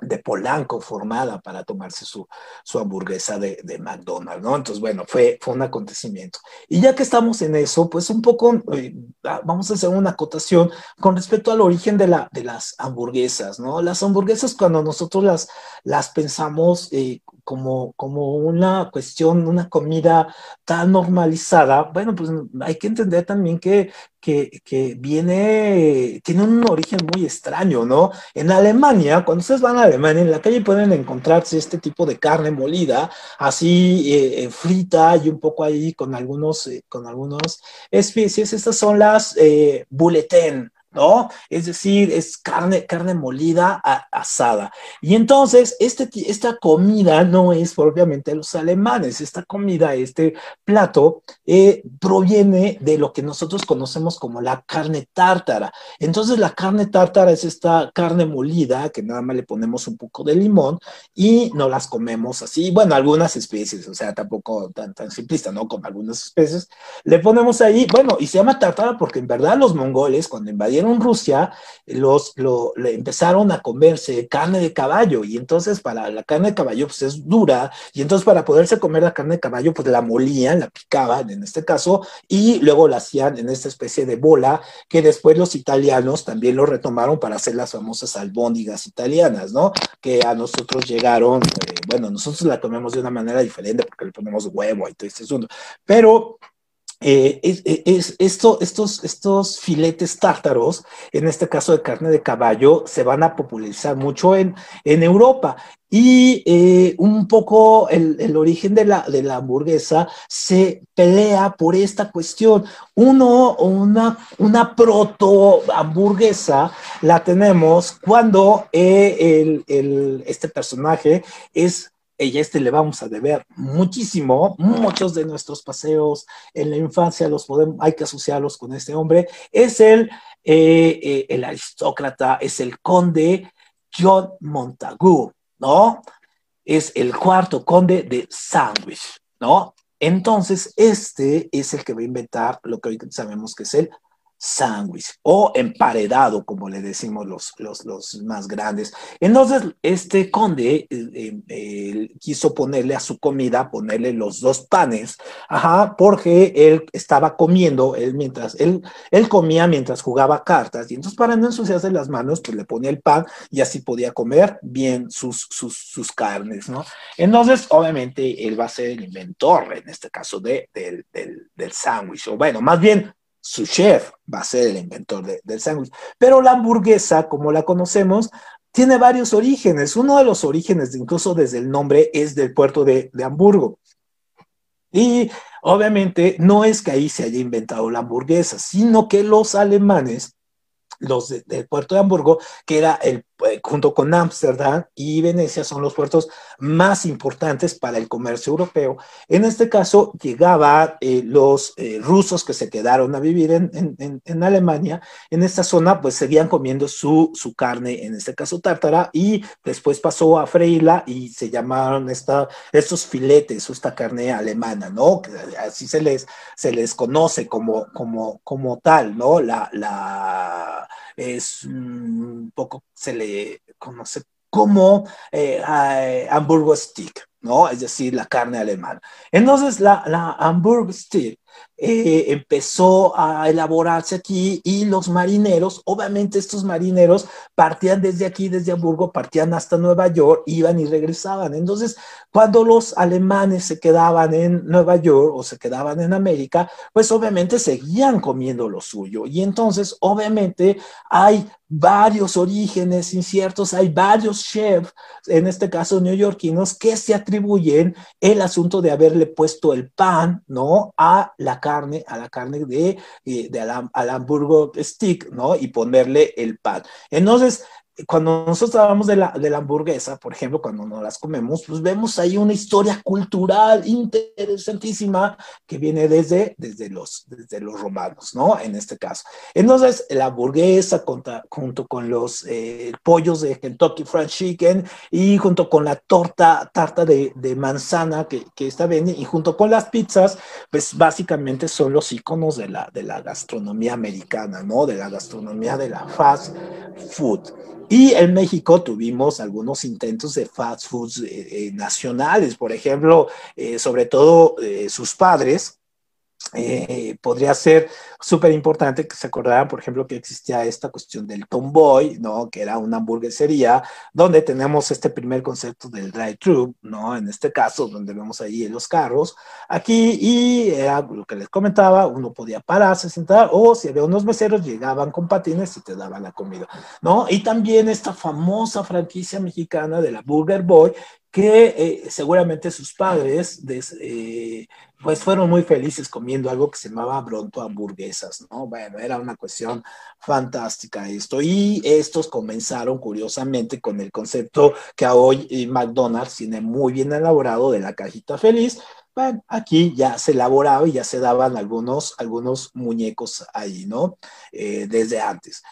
de Polanco formada para tomarse su, su hamburguesa de, de, McDonald's, ¿no? Entonces, bueno, fue, fue un acontecimiento. Y ya que estamos en eso, pues un poco eh, ah, vamos a hacer una acotación con respecto al origen de, la, de las hamburguesas, ¿no? Las hamburguesas cuando nosotros las, las pensamos eh, como, como una cuestión, una comida tan normalizada, bueno, pues hay que entender también que, que, viene, tiene un origen muy extraño, ¿no? En Alemania, cuando ustedes van a Alemania, en la calle pueden encontrarse este tipo de carne molida, así eh, eh, frita y un poco ahí con algunos, eh, con algunos especies. Estas son las eh, ¿no? Es decir, es carne, carne molida asada. Y entonces, este, esta comida no es propiamente los alemanes, esta comida, este plato, eh, proviene de lo que nosotros conocemos como la carne tártara. Entonces, la carne tártara es esta carne molida que nada más le ponemos un poco de limón y no las comemos así. Bueno, algunas especies, o sea, tampoco tan, tan simplista, ¿no? Con algunas especies. Le ponemos ahí, bueno, y se llama tártara porque en verdad los mongoles, cuando invadieron en Rusia, los, lo, le empezaron a comerse carne de caballo. Y entonces para la carne de caballo pues es dura. Y entonces para poderse comer la carne de caballo pues la molían, la picaban en este caso y luego la hacían en esta especie de bola que después los italianos también lo retomaron para hacer las famosas albóndigas italianas, ¿no? Que a nosotros llegaron, eh, bueno, nosotros la comemos de una manera diferente porque le ponemos huevo y todo este asunto, pero eh, es, esto, estos, estos filetes tártaros, en este caso de carne de caballo, se van a popularizar mucho en, Europa. Y eh, un poco el, origen de la, hamburguesa se pelea por esta cuestión. Uno, una, una proto hamburguesa la tenemos cuando eh, este personaje es ella este le vamos a deber muchísimo, muchos de nuestros paseos en la infancia los podemos, hay que asociarlos con este hombre, es el, eh, eh, el aristócrata, es el conde John Montagu, ¿no? Es el cuarto conde de Sandwich, ¿no? Entonces, este es el que va a inventar lo que hoy sabemos que es el sándwich o emparedado, como le decimos los, los, los más grandes. Entonces, este conde eh, eh, quiso ponerle a su comida, ponerle los dos panes, ajá, porque él estaba comiendo, él mientras, él, él comía mientras jugaba cartas, y entonces para no ensuciarse las manos, pues le ponía el pan y así podía comer bien sus, sus, sus carnes, ¿no? Entonces, obviamente, él va a ser el inventor, en este caso, de, del, del, del sándwich, o bueno, más bien su chef va a ser el inventor del sándwich. Pero la hamburguesa, como la conocemos, tiene varios orígenes. Uno de los orígenes, incluso desde el nombre, es del puerto de, Hamburgo. Y obviamente no es que ahí se haya inventado la hamburguesa, sino que los alemanes, los del puerto de Hamburgo, que era el junto con Ámsterdam y Venecia son los puertos más importantes para el comercio europeo. En este caso, llegaban eh, los eh, rusos que se quedaron a vivir en, en, Alemania. En esta zona, pues seguían comiendo su, su carne, en este caso tártara, y después pasó a freírla y se llamaron esta, estos filetes esta carne alemana, ¿no? Así se les, se les conoce como, como, como tal, ¿no? La, la, es un poco, se le conoce como eh, hamburger stick, ¿no? Es decir, la carne alemana. Entonces, la, la hamburger stick eh, empezó a elaborarse aquí y los marineros, obviamente estos marineros partían desde aquí, desde Hamburgo, partían hasta Nueva York, iban y regresaban. Entonces, cuando los alemanes se quedaban en Nueva York o se quedaban en América, pues obviamente seguían comiendo lo suyo. Y entonces, obviamente, hay varios orígenes inciertos, hay varios chefs, en este caso neoyorquinos, que se atribuyen el asunto de haberle puesto el pan, ¿no? A la carne, a la carne de, eh, de al, al hamburgo stick, ¿no? Y ponerle el pan. Entonces, cuando nosotros hablamos de la, de la hamburguesa, por ejemplo, cuando nos las comemos, pues vemos ahí una historia cultural interesantísima que viene desde, desde, los, desde los romanos, ¿no? En este caso. Entonces, la hamburguesa junto con los eh, pollos de Kentucky Fried Chicken y junto con la torta, tarta de, de manzana que, que está bien, y junto con las pizzas, pues básicamente son los iconos de la, de la gastronomía americana, ¿no? De la gastronomía de la fast food. Y en México tuvimos algunos intentos de fast foods eh, eh, nacionales, por ejemplo, eh, sobre todo sus padres, eh, podría ser súper importante que se acordaran, por ejemplo, que existía esta cuestión del Tomboy, ¿no? Que era una hamburguesería, donde tenemos este primer concepto del drive-thru, ¿no? En este caso, donde vemos ahí los carros. Aquí, y era lo que les comentaba, uno podía pararse, sentar, o si había unos meseros, llegaban con patines y te daban la comida, ¿no? Y también esta famosa franquicia mexicana de la Burger Boy, que eh, seguramente sus padres eh, pues fueron muy felices comiendo algo que se llamaba Bronto hamburguesas, ¿no? Bueno, era una cuestión fantástica esto. Y estos comenzaron curiosamente con el concepto que hoy eh, McDonald's tiene muy bien elaborado de la cajita feliz. Bueno, aquí ya se elaboraba y ya se daban algunos, algunos muñecos ahí, ¿no? desde antes.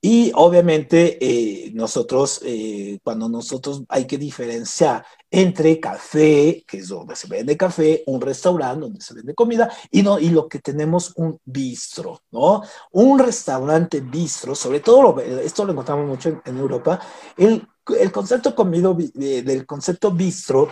Y obviamente eh, nosotros, eh, cuando nosotros hay que diferenciar entre café, que es donde se vende café, un restaurante donde se vende comida, y, no, y lo que tenemos un bistro, ¿no? Un restaurante bistro, sobre todo, esto lo encontramos mucho en, en Europa, el, el concepto comido, del concepto bistro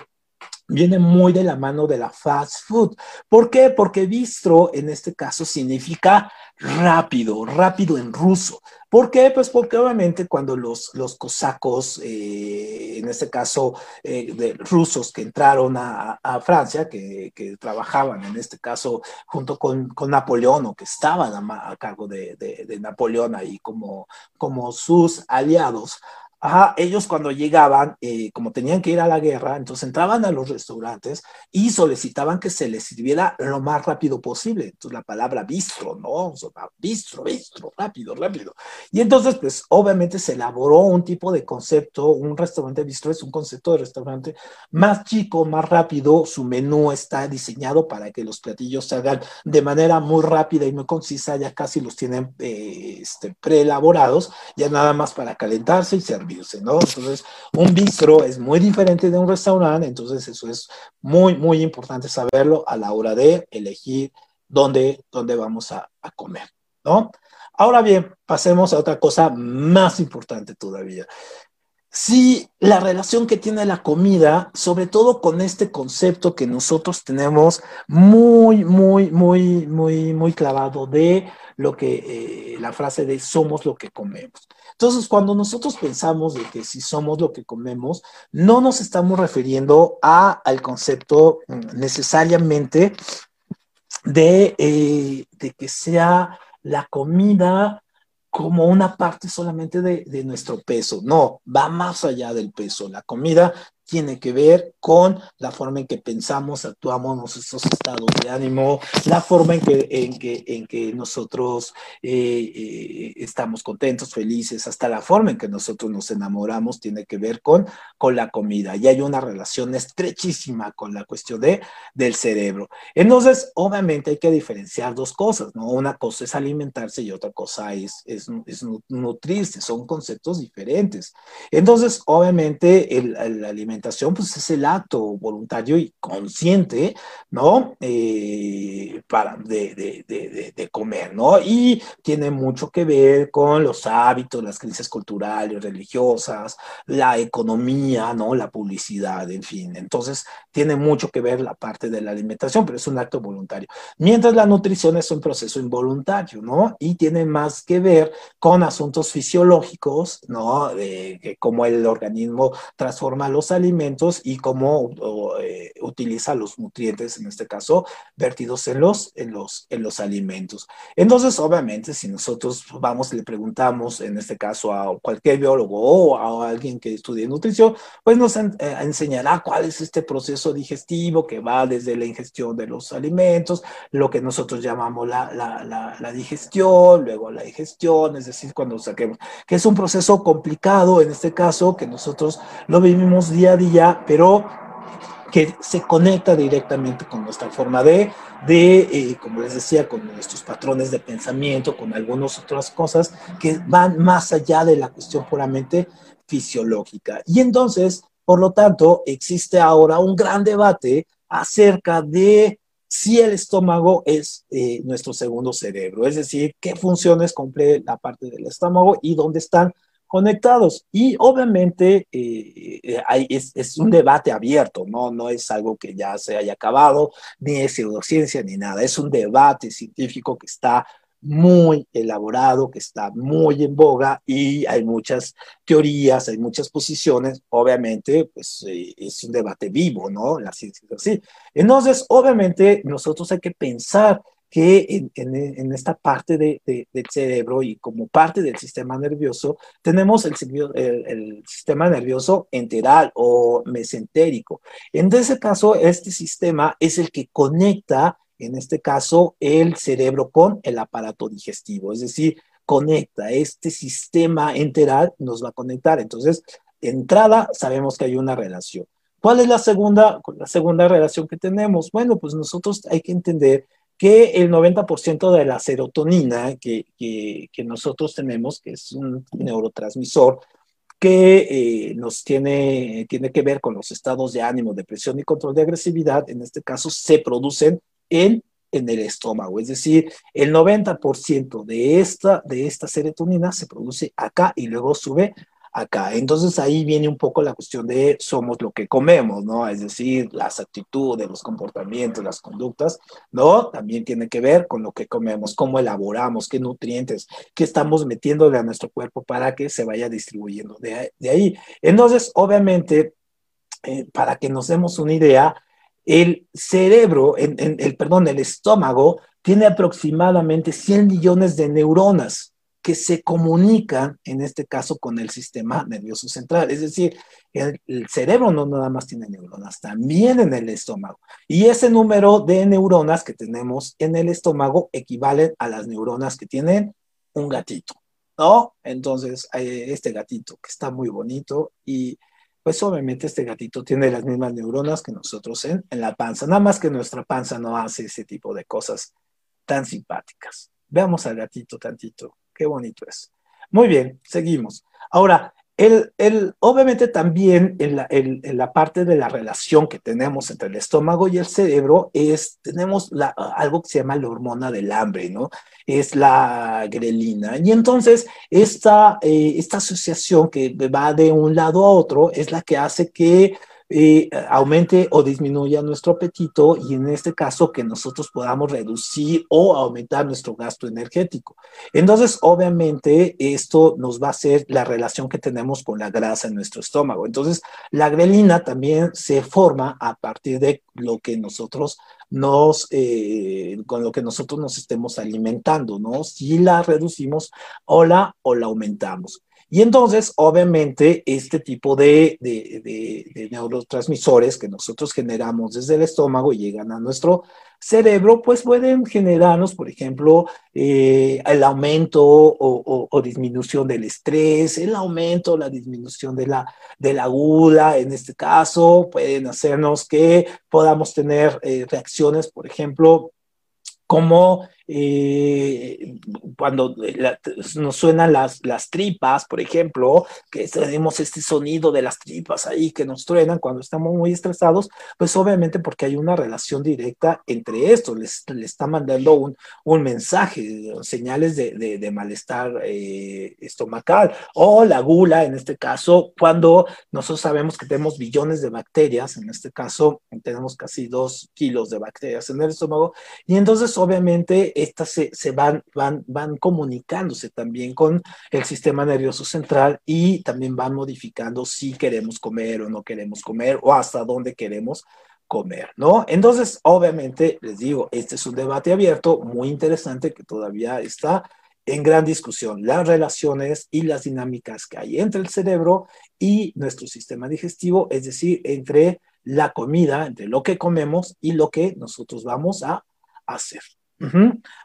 viene muy de la mano de la fast food. ¿Por qué? Porque bistro en este caso significa rápido, rápido en ruso. ¿Por qué? Pues porque obviamente cuando los, los cosacos, eh, en este caso eh, de rusos que entraron a, Francia, que, que, trabajaban en este caso junto con, con Napoleón o que estaban a, a cargo de, de, de, Napoleón ahí como, como sus aliados, Ajá, ellos cuando llegaban, eh, como tenían que ir a la guerra, entonces entraban a los restaurantes y solicitaban que se les sirviera lo más rápido posible. Entonces la palabra bistro, ¿no? Bistro, bistro, rápido, rápido. Y entonces, pues obviamente se elaboró un tipo de concepto, un restaurante bistro es un concepto de restaurante más chico, más rápido. Su menú está diseñado para que los platillos se hagan de manera muy rápida y muy concisa, ya casi los tienen eh, este, preelaborados, ya nada más para calentarse y servir. Entonces, un bistro es muy diferente de un restaurante, entonces eso es muy, muy importante saberlo a la hora de elegir dónde, dónde vamos a, comer, ¿no? Ahora bien, pasemos a otra cosa más importante todavía. Si la relación que tiene la comida, sobre todo con este concepto que nosotros tenemos muy, muy, muy, muy, muy clavado de lo que eh, la frase de somos lo que comemos. Entonces, cuando nosotros pensamos de que si somos lo que comemos, no nos estamos refiriendo a, al concepto mm, necesariamente de, eh, de que sea la comida como una parte solamente de, de, nuestro peso. No, va más allá del peso. La comida tiene que ver con la forma en que pensamos, actuamos, nuestros estados de ánimo, la forma en que, en que, en que nosotros eh, eh, estamos contentos, felices, hasta la forma en que nosotros nos enamoramos tiene que ver con, con la comida. Y hay una relación estrechísima con la cuestión de, del cerebro. Entonces, obviamente hay que diferenciar dos cosas, ¿no? Una cosa es alimentarse y otra cosa es, es, es nutrirse, son conceptos diferentes. Entonces, obviamente, el, el alimento pues es el acto voluntario y consciente, ¿no? Eh, para, de, de, de, de, comer, ¿no? Y tiene mucho que ver con los hábitos, las creencias culturales, religiosas, la economía, ¿no? La publicidad, en fin. Entonces, tiene mucho que ver la parte de la alimentación, pero es un acto voluntario. Mientras la nutrición es un proceso involuntario, ¿no? Y tiene más que ver con asuntos fisiológicos, ¿no? De, cómo el organismo transforma los alimentos alimentos y cómo eh, utiliza los nutrientes, en este caso, vertidos en los, en, los, en los alimentos. Entonces, obviamente, si nosotros vamos y le preguntamos, en este caso, a cualquier biólogo o a alguien que estudie nutrición, pues nos eh, enseñará cuál es este proceso digestivo que va desde la ingestión de los alimentos, lo que nosotros llamamos la, la, la, la digestión, luego la digestión, es decir, cuando saquemos, que es un proceso complicado, en este caso, que nosotros lo vivimos día día, pero que se conecta directamente con nuestra forma de, de eh, como les decía, con nuestros patrones de pensamiento, con algunas otras cosas que van más allá de la cuestión puramente fisiológica. Y entonces, por lo tanto, existe ahora un gran debate acerca de si el estómago es eh, nuestro segundo cerebro, es decir, qué funciones cumple la parte del estómago y dónde están conectados. Y obviamente eh, eh, es, un debate abierto, ¿no? no es algo que ya se haya acabado, ni es pseudociencia ni nada, es un debate científico que está muy elaborado, que está muy en boga y hay muchas teorías, hay muchas posiciones, obviamente, pues eh, es un debate vivo, ¿no? La ciencia es así. Entonces, obviamente, nosotros hay que pensar que en, esta parte de, del cerebro y como parte del sistema nervioso, tenemos el, el, sistema nervioso enteral o mesentérico. En ese caso, este sistema es el que conecta, en este caso, el cerebro con el aparato digestivo, es decir, conecta este sistema enteral, nos va a conectar. Entonces, de entrada, sabemos que hay una relación. ¿Cuál es la segunda, la segunda relación que tenemos? Bueno, pues nosotros hay que entender que el 90% de la serotonina que, que, nosotros tenemos, que es un neurotransmisor, que eh, nos tiene, tiene que ver con los estados de ánimo, depresión y control de agresividad, en este caso se producen en, en el estómago. Es decir, el 90% de esta, de esta serotonina se produce acá y luego sube acá. Entonces ahí viene un poco la cuestión de somos lo que comemos, ¿no? Es decir, las actitudes, los comportamientos, las conductas, ¿no? También tiene que ver con lo que comemos, cómo elaboramos, qué nutrientes, qué estamos metiéndole a nuestro cuerpo para que se vaya distribuyendo de, ahí. Entonces, obviamente, eh, para que nos demos una idea, el cerebro, el, perdón, el estómago tiene aproximadamente 100 millones de neuronas que se comunican, en este caso, con el sistema nervioso central. Es decir, el, cerebro no nada más tiene neuronas, también en el estómago. Y ese número de neuronas que tenemos en el estómago equivalen a las neuronas que tienen un gatito, ¿no? Entonces, este gatito que está muy bonito y pues obviamente este gatito tiene las mismas neuronas que nosotros en, en la panza, nada más que nuestra panza no hace ese tipo de cosas tan simpáticas. Veamos al gatito tantito. Qué bonito es. Muy bien, seguimos. Ahora, el, el, obviamente también en la, en, la, parte de la relación que tenemos entre el estómago y el cerebro es, tenemos la, algo que se llama la hormona del hambre, ¿no? Es la grelina. Y entonces esta, eh, esta asociación que va de un lado a otro es la que hace que eh, aumente o disminuya nuestro apetito y en este caso que nosotros podamos reducir o aumentar nuestro gasto energético. Entonces, obviamente, esto nos va a hacer la relación que tenemos con la grasa en nuestro estómago. Entonces, la grelina también se forma a partir de lo que nosotros nos, eh, con lo que nosotros nos estemos alimentando, ¿no? Si la reducimos o la, o la aumentamos. Y entonces, obviamente, este tipo de, de, neurotransmisores que nosotros generamos desde el estómago y llegan a nuestro cerebro, pues pueden generarnos, por ejemplo, eh, el aumento o, disminución del estrés, el aumento o la disminución de la, de la gula, en este caso, pueden hacernos que podamos tener eh, reacciones, por ejemplo, como eh, cuando nos suenan las, las tripas, por ejemplo, que tenemos este sonido de las tripas ahí que nos truenan cuando estamos muy estresados, pues obviamente porque hay una relación directa entre esto, les, está mandando un, un mensaje, señales de, de, malestar eh, estomacal o la gula, en este caso, cuando nosotros sabemos que tenemos billones de bacterias, en este caso tenemos casi dos kilos de bacterias en el estómago, y entonces obviamente estas se, van, van, van comunicándose también con el sistema nervioso central y también van modificando si queremos comer o no queremos comer o hasta dónde queremos comer, ¿no? Entonces, obviamente, les digo, este es un debate abierto, muy interesante, que todavía está en gran discusión, las relaciones y las dinámicas que hay entre el cerebro y nuestro sistema digestivo, es decir, entre la comida, entre lo que comemos y lo que nosotros vamos a hacer.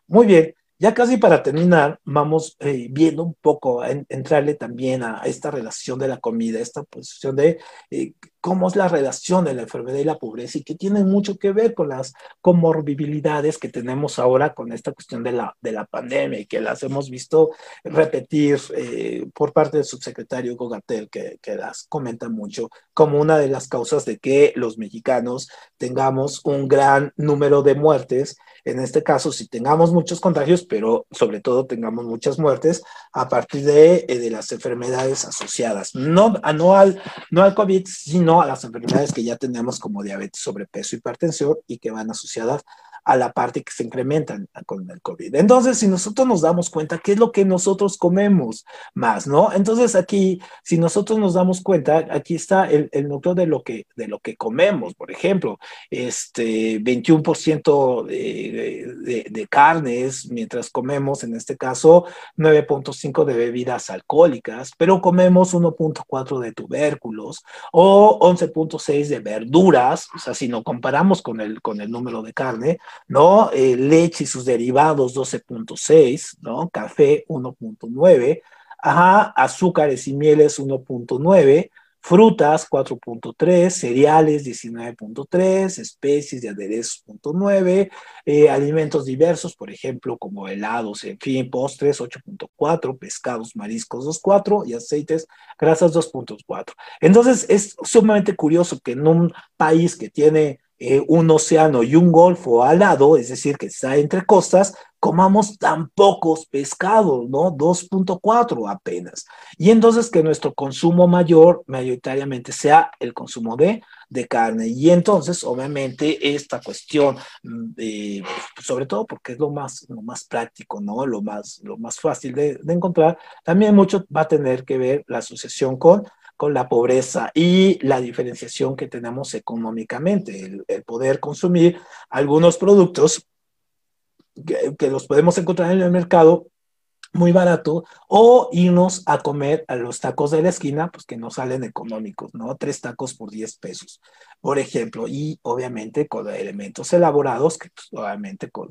Muy bien, ya casi para terminar, vamos eh, viendo un poco, entrarle también a, esta relación de la comida, esta posición de eh, cómo es la relación de la enfermedad y la pobreza y que tiene mucho que ver con las comorbilidades que tenemos ahora con esta cuestión de la, de la pandemia y que las hemos visto repetir eh, por parte del subsecretario Gogatel, que, que las comenta mucho como una de las causas de que los mexicanos tengamos un gran número de muertes. En este caso, si tengamos muchos contagios, pero sobre todo tengamos muchas muertes a partir de, eh, de las enfermedades asociadas, no, no, al, no al COVID, sino a las enfermedades que ya tenemos como diabetes, sobrepeso, hipertensión y que van asociadas a la parte que se incrementan con el COVID. Entonces, si nosotros nos damos cuenta, ¿qué es lo que nosotros comemos más, no? Entonces, aquí, si nosotros nos damos cuenta, aquí está el, el núcleo de lo, que, de lo que comemos, por ejemplo, este 21% de, de, de carnes, mientras comemos, en este caso, 9.5 de bebidas alcohólicas, pero comemos 1.4 de tubérculos o 11.6 de verduras, o sea, si no comparamos con el, con el número de carne, ¿no? Eh, leche y sus derivados 12.6, ¿no? Café 1.9, ajá, azúcares y mieles 1.9, frutas 4.3, cereales 19.3, especies de aderezos 0.9, eh, alimentos diversos, por ejemplo, como helados, en fin, postres 8.4, pescados, mariscos 2.4 y aceites, grasas 2.4. Entonces, es sumamente curioso que en un país que tiene eh, un océano y un golfo al lado, es decir, que está entre costas, comamos tan pocos pescados, ¿no? 2.4 apenas. Y entonces que nuestro consumo mayor mayoritariamente sea el consumo de, de carne. Y entonces, obviamente, esta cuestión, de, sobre todo porque es lo más, lo más práctico, ¿no? Lo más, lo más fácil de, de encontrar, también mucho va a tener que ver la asociación con con la pobreza y la diferenciación que tenemos económicamente, el, poder consumir algunos productos que, los podemos encontrar en el mercado muy barato o irnos a comer a los tacos de la esquina, pues que no salen económicos, ¿no? Tres tacos por 10 pesos, por ejemplo, y obviamente con elementos elaborados que pues, obviamente con,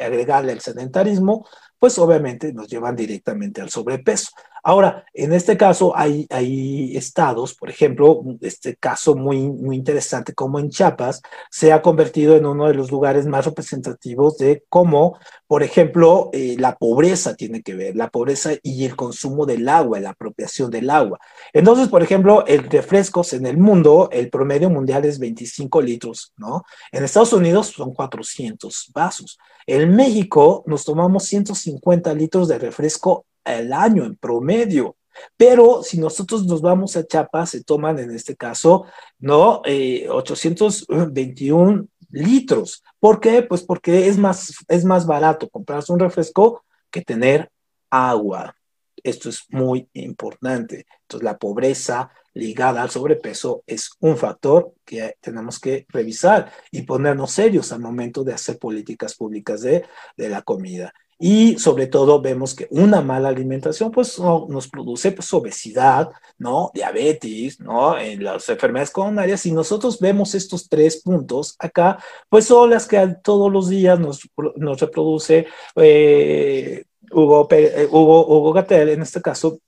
agregarle el sedentarismo, pues obviamente nos llevan directamente al sobrepeso. Ahora, en este caso hay, hay estados, por ejemplo, este caso muy, muy interesante como en Chiapas se ha convertido en uno de los lugares más representativos de cómo, por ejemplo, eh, la pobreza tiene que ver, la pobreza y el consumo del agua, la apropiación del agua. Entonces, por ejemplo, el refrescos en el mundo, el promedio mundial es 25 litros, ¿no? En Estados Unidos son 400 vasos. En México nos tomamos 150 litros de refresco al año en promedio. Pero si nosotros nos vamos a Chiapas, se toman en este caso, ¿no? 821 eh, litros. ¿Por qué? Pues porque es más, es más barato comprarse un refresco que tener agua. Esto es muy importante. Entonces, la pobreza ligada al sobrepeso es un factor que tenemos que revisar y ponernos serios al momento de hacer políticas públicas de, de la comida. Y sobre todo vemos que una mala alimentación pues nos produce pues, obesidad, ¿no? Diabetes, ¿no? En las enfermedades coronarias. Y nosotros vemos estos tres puntos acá, pues son las que todos los días nos, nos reproduce eh, Hugo, eh, Hugo, Hugo Gatel, en este caso,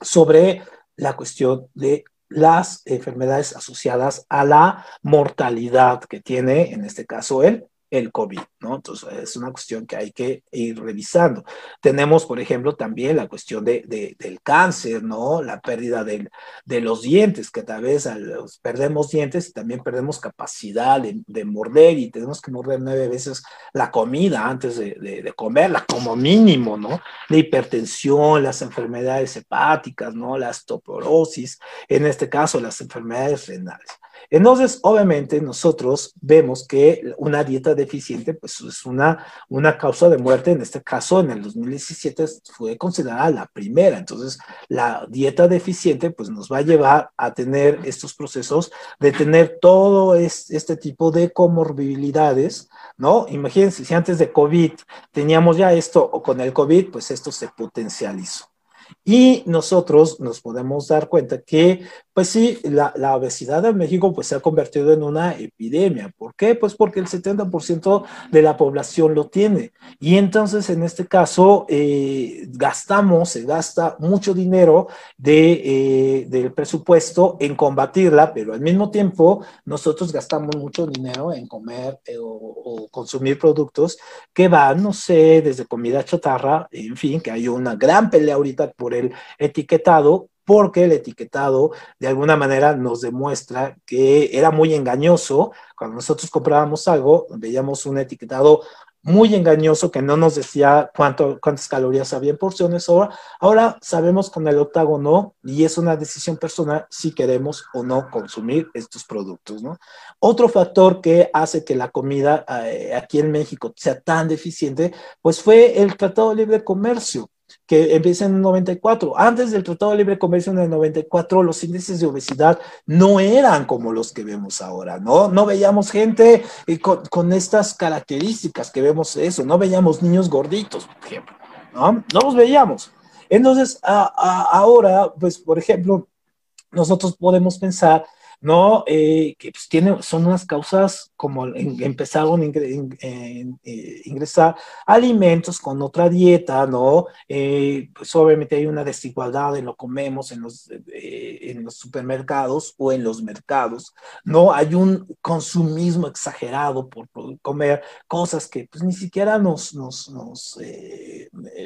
sobre la cuestión de las enfermedades asociadas a la mortalidad que tiene, en este caso, el el COVID, ¿no? Entonces, es una cuestión que hay que ir revisando. Tenemos, por ejemplo, también la cuestión de, del cáncer, ¿no? La pérdida de los dientes, que tal vez perdemos dientes y también perdemos capacidad de, morder y tenemos que morder nueve veces la comida antes de, comerla, como mínimo, ¿no? La hipertensión, las enfermedades hepáticas, ¿no? La osteoporosis, en este caso, las enfermedades renales. Entonces, obviamente, nosotros vemos que una dieta deficiente, pues es una, una causa de muerte. En este caso, en el 2017 fue considerada la primera. Entonces, la dieta deficiente, pues nos va a llevar a tener estos procesos de tener todo este tipo de comorbilidades, ¿no? Imagínense, si antes de COVID teníamos ya esto, o con el COVID, pues esto se potencializó. Y nosotros nos podemos dar cuenta que, pues sí, la, la, obesidad en México pues se ha convertido en una epidemia. ¿Por qué? Pues porque el 70% de la población lo tiene. Y entonces, en este caso, eh, gastamos, se gasta mucho dinero de, eh, del presupuesto en combatirla, pero al mismo tiempo nosotros gastamos mucho dinero en comer eh, o, o consumir productos que van, no sé, desde comida chatarra, en fin, que hay una gran pelea ahorita por el etiquetado, porque el etiquetado de alguna manera nos demuestra que era muy engañoso. Cuando nosotros comprábamos algo, veíamos un etiquetado muy engañoso que no nos decía cuánto, cuántas calorías había en porciones. Ahora, ahora sabemos con el octágono y es una decisión personal si queremos o no consumir estos productos. Otro factor que hace que la comida eh, aquí en México sea tan deficiente, pues fue el Tratado de Libre Comercio que empieza en el 94. Antes del Tratado de Libre Comercio en el 94, los índices de obesidad no eran como los que vemos ahora, ¿no? No veíamos gente eh, con, con, estas características que vemos eso, no veíamos niños gorditos, por ejemplo, ¿no? No los veíamos. Entonces, a, a, ahora, pues, por ejemplo, nosotros podemos pensar ¿no? Eh, que pues, tiene, son unas causas como empezaron a eh, ingresar alimentos con otra dieta, ¿no? Eh, pues obviamente hay una desigualdad en lo comemos en los, en los supermercados o en los mercados, ¿no? Hay un consumismo exagerado por, comer cosas que pues ni siquiera nos, nos, nos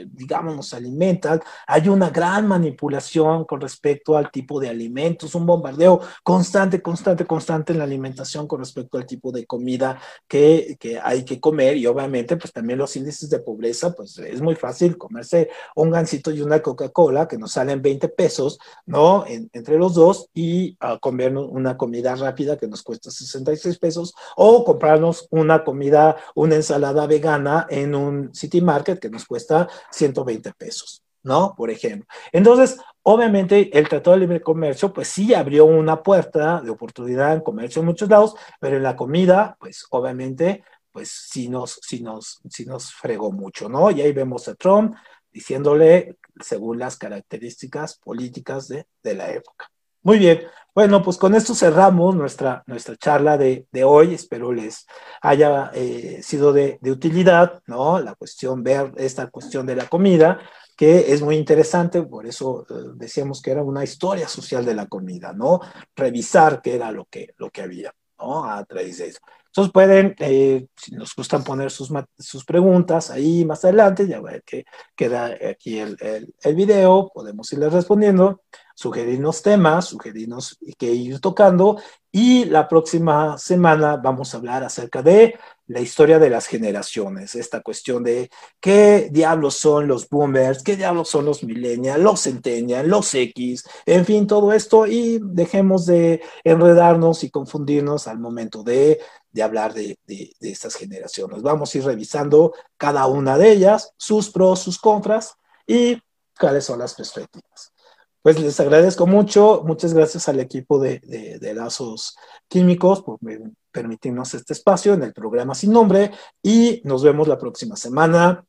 digamos, nos alimentan. Hay una gran manipulación con respecto al tipo de alimentos, un bombardeo constante constante, constante, en la alimentación con respecto al tipo de comida que, que, hay que comer y obviamente pues también los índices de pobreza, pues es muy fácil comerse un gansito y una Coca-Cola que nos salen 20 pesos, ¿no? entre los dos y uh, comernos una comida rápida que nos cuesta 66 pesos o comprarnos una comida, una ensalada vegana en un City Market que nos cuesta 120 pesos. ¿No? Por ejemplo. Entonces, obviamente, el Tratado de Libre Comercio, pues sí abrió una puerta de oportunidad en comercio en muchos lados, pero en la comida, pues obviamente, pues sí nos, sí nos, sí nos fregó mucho, ¿no? Y ahí vemos a Trump diciéndole según las características políticas de, de la época. Muy bien, bueno, pues con esto cerramos nuestra, nuestra charla de, de hoy. Espero les haya eh, sido de, de, utilidad, ¿no? La cuestión, ver esta cuestión de la comida que es muy interesante, por eso eh, decíamos que era una historia social de la comida, ¿no? Revisar qué era lo que, lo que había, ¿no? A través de eso. Entonces pueden, eh, si nos gustan poner sus, sus preguntas ahí más adelante, ya ver que queda aquí el, el, video, podemos irles respondiendo, sugerirnos temas, sugerirnos que ir tocando y la próxima semana vamos a hablar acerca de la historia de las generaciones, esta cuestión de qué diablos son los boomers, qué diablos son los millennials, los centennials, los X, en fin, todo esto y dejemos de enredarnos y confundirnos al momento de, de hablar de, de, estas generaciones. Vamos a ir revisando cada una de ellas, sus pros, sus contras y cuáles son las perspectivas. Pues les agradezco mucho, muchas gracias al equipo de, de, de Lazos Químicos por permitirnos este espacio en el programa sin nombre y nos vemos la próxima semana.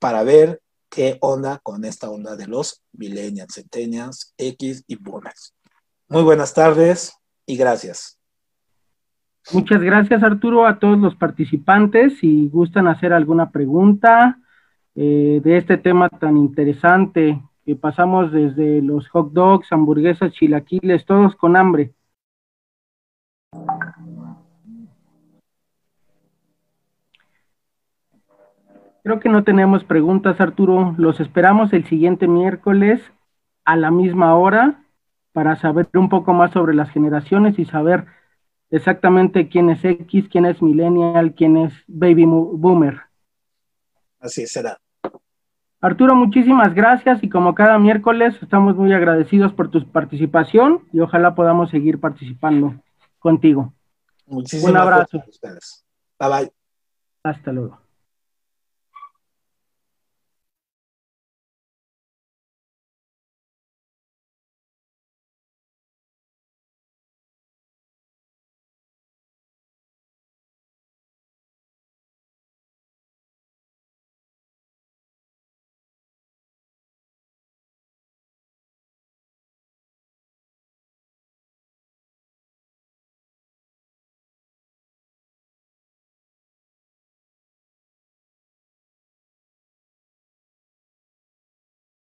para ver qué onda con esta onda de los millennials, centennials, X y boomers. Muy buenas tardes y gracias. Muchas gracias Arturo a todos los participantes. Si gustan hacer alguna pregunta eh, de este tema tan interesante que pasamos desde los hot dogs, hamburguesas, chilaquiles, todos con hambre. Creo que no tenemos preguntas, Arturo. Los esperamos el siguiente miércoles a la misma hora para saber un poco más sobre las generaciones y saber exactamente quién es X, quién es millennial, quién es baby boomer. Así será. Arturo, muchísimas gracias y como cada miércoles estamos muy agradecidos por tu participación y ojalá podamos seguir participando contigo. Muchísimas Un abrazo. Gracias Bye bye. Hasta luego.